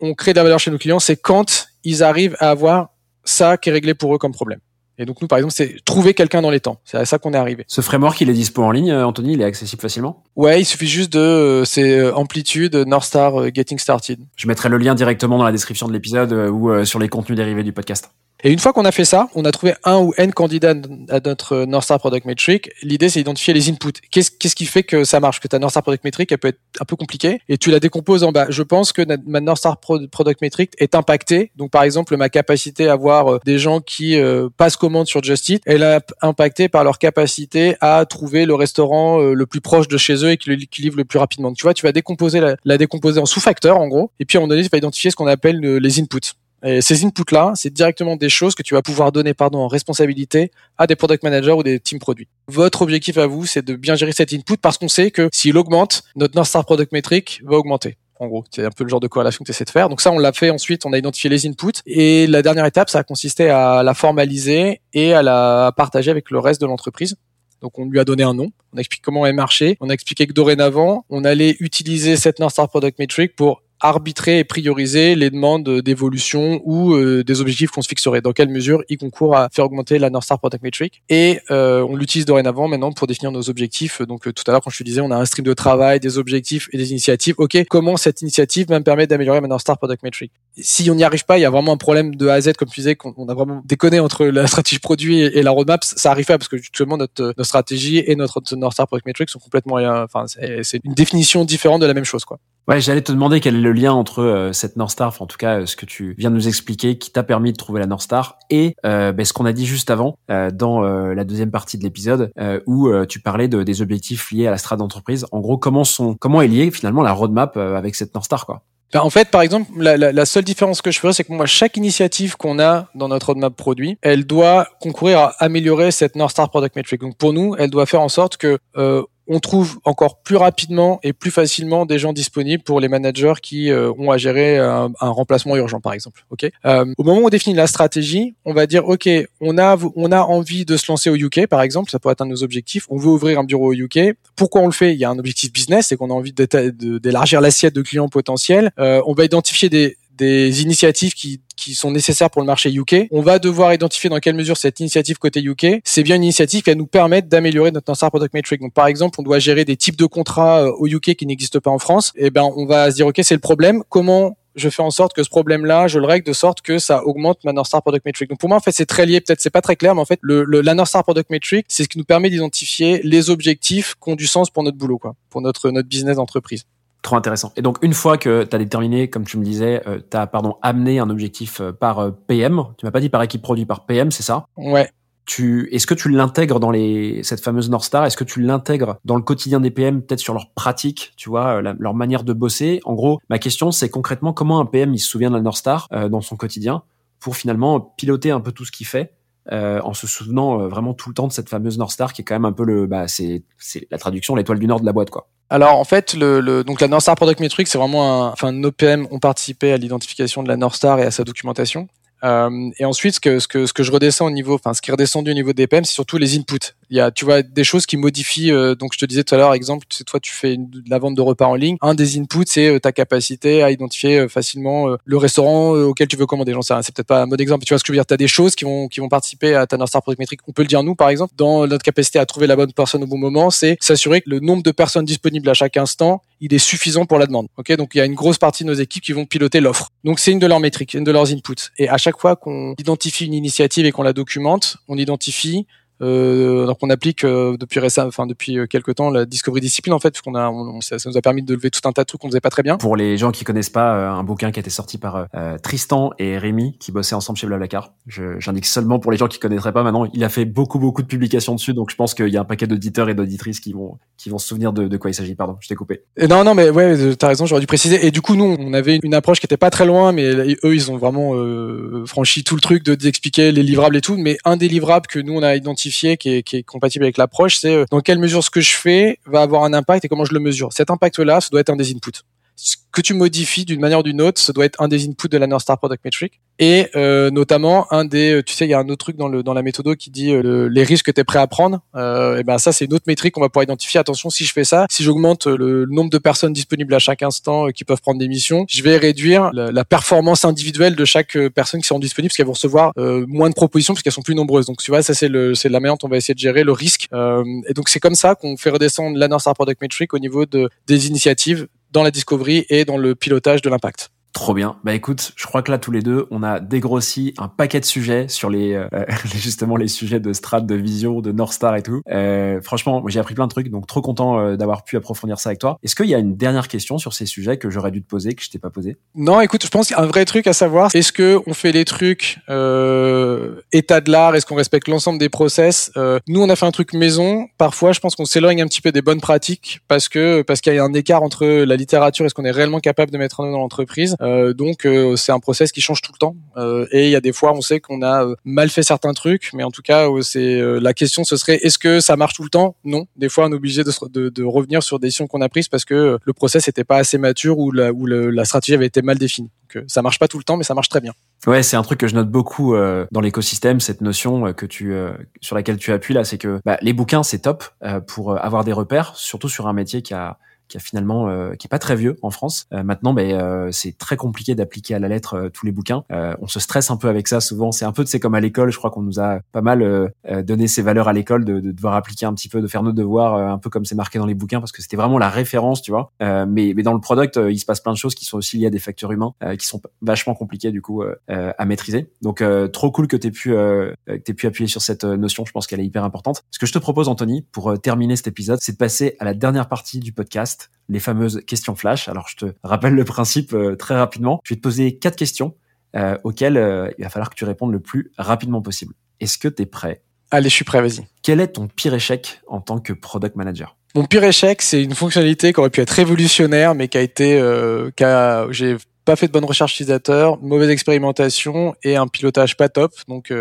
on crée de la valeur chez nos clients, c'est quand ils arrivent à avoir ça qui est réglé pour eux comme problème. Et donc nous, par exemple, c'est trouver quelqu'un dans les temps. C'est à ça qu'on est arrivé. Ce framework, il est dispo en ligne, euh, Anthony? Il est accessible facilement? Ouais, il suffit juste de, euh, c'est euh, amplitude, North Star, Getting Started. Je mettrai le lien directement dans la description de l'épisode ou sur les contenus dérivés du podcast. Et une fois qu'on a fait ça, on a trouvé un ou n candidats à notre North Star Product Metric. L'idée, c'est d'identifier les inputs. Qu'est-ce qui fait que ça marche? Que ta North Star Product Metric, elle peut être un peu compliquée. Et tu la décomposes en bas. Je pense que ma North Star Product Metric est impactée. Donc, par exemple, ma capacité à avoir euh, des gens qui euh, passent commande sur Just Eat, elle est impactée par leur capacité à trouver le restaurant euh, le plus proche de chez eux et qui, le, livre le plus rapidement. Tu vois, tu vas décomposer la, la décomposer en sous-facteurs, en gros. Et puis, à un moment donné, tu vas identifier ce qu'on appelle les inputs. Et ces inputs-là, c'est directement des choses que tu vas pouvoir donner pardon, en responsabilité à des product managers ou des team produits. Votre objectif à vous, c'est de bien gérer cet input parce qu'on sait que s'il augmente, notre North Star Product Metric va augmenter. En gros, c'est un peu le genre de corrélation que tu essaies de faire. Donc ça, on l'a fait ensuite, on a identifié les inputs. Et la dernière étape, ça a consisté à la formaliser et à la partager avec le reste de l'entreprise. Donc on lui a donné un nom, on a expliqué comment elle marchait, on a expliqué que dorénavant, on allait utiliser cette North Star Product Metric pour arbitrer et prioriser les demandes d'évolution ou euh, des objectifs qu'on se fixerait. Dans quelle mesure il concourt à faire augmenter la North Star Product Metric Et euh, on l'utilise dorénavant maintenant pour définir nos objectifs. Donc euh, tout à l'heure quand je te disais, on a un stream de travail, des objectifs et des initiatives. Ok, comment cette initiative va me permettre d'améliorer ma North Star Product Metric Si on n'y arrive pas, il y a vraiment un problème de A à Z, comme tu disais, qu'on a vraiment déconné entre la stratégie produit et, la roadmap. Ça arrive pas parce que justement notre, notre stratégie et notre, North Star Product Metric sont complètement, enfin c'est une définition différente de la même chose quoi. Ouais, j'allais te demander quel est le lien entre euh, cette North Star, enfin, en tout cas euh, ce que tu viens de nous expliquer, qui t'a permis de trouver la North Star, et euh, ben, ce qu'on a dit juste avant dans la deuxième partie de l'épisode, où tu parlais de, des objectifs liés à la strate d'entreprise. En gros, comment sont, comment est liée finalement la roadmap avec cette North Star, quoi? Ben, en fait, par exemple, la, la, la seule différence que je ferais, c'est que moi, chaque initiative qu'on a dans notre roadmap produit, elle doit concourir à améliorer cette North Star Product Metric. Donc pour nous, elle doit faire en sorte que euh, on trouve encore plus rapidement et plus facilement des gens disponibles pour les managers qui euh, ont à gérer un, remplacement urgent, par exemple. Ok? Euh, au moment où on définit la stratégie, on va dire ok, on a on a envie de se lancer au UK, par exemple, ça un de nos objectifs. On veut ouvrir un bureau au UK. Pourquoi on le fait? Il y a un objectif business, c'est qu'on a envie d'élargir l'assiette de clients potentiels. Euh, on va identifier des des initiatives qui, qui sont nécessaires pour le marché UK. On va devoir identifier dans quelle mesure cette initiative côté UK, c'est bien une initiative qui va nous permettre d'améliorer notre Star Product Metric. Donc par exemple, on doit gérer des types de contrats euh, au UK qui n'existent pas en France. Et eh ben on va se dire ok c'est le problème. Comment je fais en sorte que ce problème-là, je le règle de sorte que ça augmente ma North Star Product Metric? Donc pour moi, en fait, c'est très lié. Peut-être c'est pas très clair, mais en fait, le, la North Star Product Metric, c'est ce qui nous permet d'identifier les objectifs qui ont du sens pour notre boulot, quoi, pour notre notre business d'entreprise. Trop intéressant. Et donc une fois que tu as déterminé, comme tu me disais, euh, tu as pardon amené un objectif euh, par euh, PM, tu m'as pas dit par équipe produit, par PM, c'est ça? Ouais. Tu, est-ce que tu l'intègres dans les cette fameuse North Star? Est-ce que tu l'intègres dans le quotidien des PM, peut-être sur leur pratique, tu vois, leur manière de bosser? En gros, ma question c'est concrètement comment un PM il se souvient de la North Star dans son quotidien pour finalement piloter un peu tout ce qu'il fait? Euh, en se souvenant vraiment tout le temps de cette fameuse North Star qui est quand même un peu le bah c'est c'est la traduction l'étoile du nord de la boîte quoi. Alors en fait, le, le, donc la North Star Product Metric, c'est vraiment un, enfin nos PM ont participé à l'identification de la North Star et à sa documentation. Euh, et ensuite, ce que, ce que, ce que je redescends au niveau, enfin, ce qui est redescendu au niveau des PM, c'est surtout les inputs. Il y a, tu vois, des choses qui modifient. Euh, donc, je te disais tout à l'heure, exemple, c'est toi, tu fais de la vente de repas en ligne. Un des inputs, c'est euh, ta capacité à identifier euh, facilement le restaurant auquel tu veux commander. J'en sais C'est peut-être pas un mode exemple. Tu vois ce que je veux dire T'as des choses qui vont, qui vont participer à ta North Star Product Metric. On peut le dire nous, par exemple, dans notre capacité à trouver la bonne personne au bon moment, c'est s'assurer que le nombre de personnes disponibles à chaque instant, il est suffisant pour la demande. Ok, donc il y a une grosse partie de nos équipes qui vont piloter l'offre. Donc c'est une de leurs métriques, une de leurs inputs. Et à chaque fois qu'on identifie une initiative et qu'on la documente, on identifie euh, donc on applique euh, depuis récemment, enfin depuis euh, quelques temps la Discovery Discipline en fait, qu'on a, ça, nous a permis de lever tout un tas de trucs qu'on faisait pas très bien. Pour les gens qui connaissent pas, euh, un bouquin qui a été sorti par Tristan et Rémi qui bossaient ensemble chez Blablacar. J'indique seulement pour les gens qui connaîtraient pas maintenant. Il a fait beaucoup beaucoup de publications dessus, donc je pense qu'il y a un paquet d'auditeurs et d'auditrices qui vont qui vont se souvenir de, de quoi il s'agit. Pardon, je t'ai coupé. Et non non mais ouais, t'as raison, j'aurais dû préciser. Et du coup nous, on avait une approche qui était pas très loin, mais eux ils ont vraiment franchi tout le truc de d'expliquer les livrables et tout. Mais un des livrables que nous on a identifié qui est, qui est compatible avec l'approche, c'est euh, dans quelle mesure ce que je fais va avoir un impact et comment je le mesure. Cet impact-là, ça doit être un des inputs que tu modifies d'une manière ou d'une autre, ça doit être un des inputs de la North Star Product Metric. Et euh, notamment un des, euh, tu sais, il y a un autre truc dans le dans la méthode qui dit euh, les risques que tu es prêt à prendre. Euh, et ben ça, c'est une autre métrique qu'on va pouvoir identifier. Attention, si je fais ça, si j'augmente le, nombre de personnes disponibles à chaque instant qui peuvent prendre des missions, je vais réduire la, performance individuelle de chaque personne qui sera disponible parce qu'elles vont recevoir moins de propositions parce qu'elles sont plus nombreuses. Donc tu vois, ça c'est le c'est la manière dont on va essayer de gérer le risque. et donc c'est comme ça qu'on fait redescendre la North Star Product Metric au niveau de des initiatives dans la discovery et dans le pilotage de l'impact. Trop bien. Bah écoute, je crois que là tous les deux, on a dégrossi un paquet de sujets sur les, euh, justement les sujets de strat, de vision, de North Star et tout. Euh, franchement, j'ai appris plein de trucs, donc trop content euh, d'avoir pu approfondir ça avec toi. Est-ce qu'il y a une dernière question sur ces sujets que j'aurais dû te poser que je t'ai pas posé? Non, écoute, je pense qu'il y a un vrai truc à savoir. Est-ce que on fait les trucs euh, état de l'art? Est-ce qu'on respecte l'ensemble des process? Euh, Nous, on a fait un truc maison. Parfois, je pense qu'on s'éloigne un petit peu des bonnes pratiques parce que parce qu'il y a un écart entre la littérature et ce qu'on est réellement capable de mettre en œuvre dans l'entreprise. Euh, donc euh, c'est un process qui change tout le temps. Euh, et il y a des fois, on sait qu'on a euh, mal fait certains trucs, mais en tout cas, c'est la question, ce serait est-ce que ça marche tout le temps? Non. Des fois, on est obligé de, de, de revenir sur des décisions qu'on a prises parce que le process n'était pas assez mature ou la, ou la stratégie avait été mal définie. Donc ça marche pas tout le temps, mais ça marche très bien. Ouais, c'est un truc que je note beaucoup euh, dans l'écosystème, cette notion euh, que tu euh, sur laquelle tu appuies là, c'est que bah, les bouquins c'est top pour avoir des repères, surtout sur un métier qui a qui a finalement euh, qui est pas très vieux en France. Euh, maintenant, ben euh, c'est très compliqué d'appliquer à la lettre tous les bouquins. on se stresse un peu avec ça souvent. C'est un peu c'est comme à l'école. Je crois qu'on nous a pas mal donné ces valeurs à l'école de, de, devoir appliquer un petit peu, de faire nos devoirs un peu comme c'est marqué dans les bouquins parce que c'était vraiment la référence, tu vois. mais mais dans le product, il se passe plein de choses qui sont aussi liées à des facteurs humains qui sont vachement compliquées du coup à maîtriser. Donc trop cool que tu pu que pu appuyer sur cette notion. Je pense qu'elle est hyper importante. Ce que je te propose, Anthony, pour terminer cet épisode, c'est de passer à la dernière partie du podcast les fameuses questions flash. Alors je te rappelle le principe euh, très rapidement. Je vais te poser quatre questions euh, auxquelles euh, il va falloir que tu répondes le plus rapidement possible. Est-ce que tu es prêt? Allez, je suis prêt, vas-y. Quel est ton pire échec en tant que product manager? Mon pire échec, c'est une fonctionnalité qui aurait pu être révolutionnaire, mais qui a été, j'ai pas fait de bonne recherche utilisateur, mauvaise expérimentation et un pilotage pas top. Donc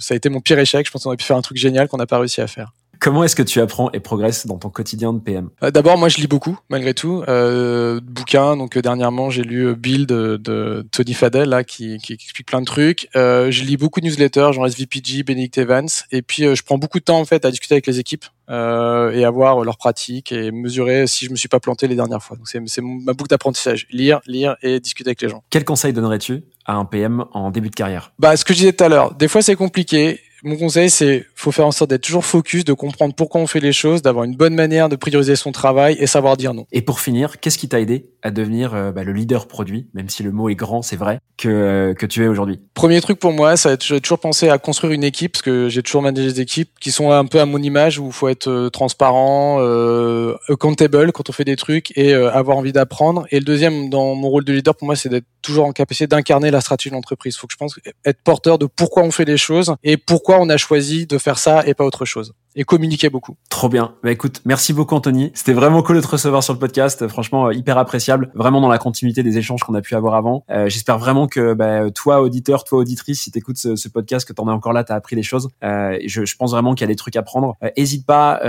ça a été mon pire échec. Je pense qu'on aurait pu faire un truc génial qu'on n'a pas réussi à faire. Comment est-ce que tu apprends et progresses dans ton quotidien de PM euh, D'abord, moi, je lis beaucoup, malgré tout, euh, bouquins. Donc, euh, dernièrement, j'ai lu euh, Build de, de, Tony Fadell, là, qui, qui, explique plein de trucs. Euh, je lis beaucoup de newsletters, genre SVPG, Benedict Evans. Et puis, je prends beaucoup de temps, en fait, à discuter avec les équipes euh, et à voir leurs pratiques et mesurer si je me suis pas planté les dernières fois. Donc, c'est ma boucle d'apprentissage. Lire, lire et discuter avec les gens. Quel conseil donnerais-tu à un PM en début de carrière? Bah, ce que je disais tout à l'heure. Des fois, c'est compliqué mon conseil, c'est faut faire en sorte d'être toujours focus, de comprendre pourquoi on fait les choses, d'avoir une bonne manière de prioriser son travail et savoir dire non. Et pour finir, qu'est-ce qui t'a aidé à devenir euh, bah, le leader produit, même si le mot est grand, c'est vrai, que, euh, que tu es aujourd'hui? Premier truc pour moi, ça va être, j'ai toujours pensé à construire une équipe, parce que j'ai toujours managé des équipes qui sont un peu à mon image, où il faut être euh, transparent, euh, accountable quand on fait des trucs et avoir envie d'apprendre. Et le deuxième, dans mon rôle de leader, pour moi, c'est d'être toujours en capacité d'incarner la stratégie de l'entreprise. Il faut que je pense être porteur de pourquoi on fait les choses et pourquoi on a choisi de faire ça et pas autre chose et communiquer beaucoup. Trop bien. Bah écoute, merci beaucoup Anthony. C'était vraiment cool de te recevoir sur le podcast. Franchement, euh, hyper appréciable. Vraiment dans la continuité des échanges qu'on a pu avoir avant. Euh, J'espère vraiment que bah, toi, auditeur, toi, auditrice, si t'écoutes ce, ce podcast, que t'en es encore là, t'as appris des choses. Euh, je, pense vraiment qu'il y a des trucs à prendre. Hésite pas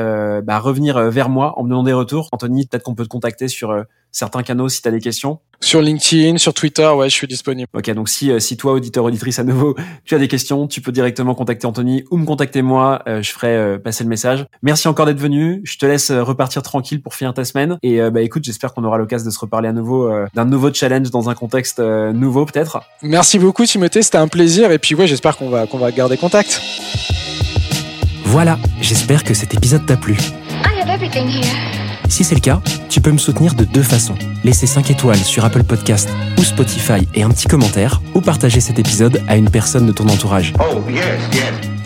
bah, à revenir vers moi en me donnant des retours. Anthony, peut-être qu'on peut te contacter sur certains canaux si tu as des questions Sur LinkedIn, sur Twitter, ouais, je suis disponible. Ok, donc si, si toi, auditeur, auditrice à nouveau, tu as des questions, tu peux directement contacter Anthony ou me contacter moi. je ferai passer le message. Merci encore d'être venu. Je te laisse repartir tranquille pour finir ta semaine. Et bah écoute, j'espère qu'on aura l'occasion de se reparler à nouveau d'un nouveau challenge dans un contexte nouveau peut-être. Merci beaucoup Timothée, c'était un plaisir. Et puis ouais, j'espère qu'on va qu'on va garder contact. Voilà, j'espère que cet épisode t'a plu. I have everything here. Si c'est le cas, tu peux me soutenir de deux façons. Laisser 5 étoiles sur Apple Podcast ou Spotify et un petit commentaire, ou partager cet épisode à une personne de ton entourage. Oh, yes, yes.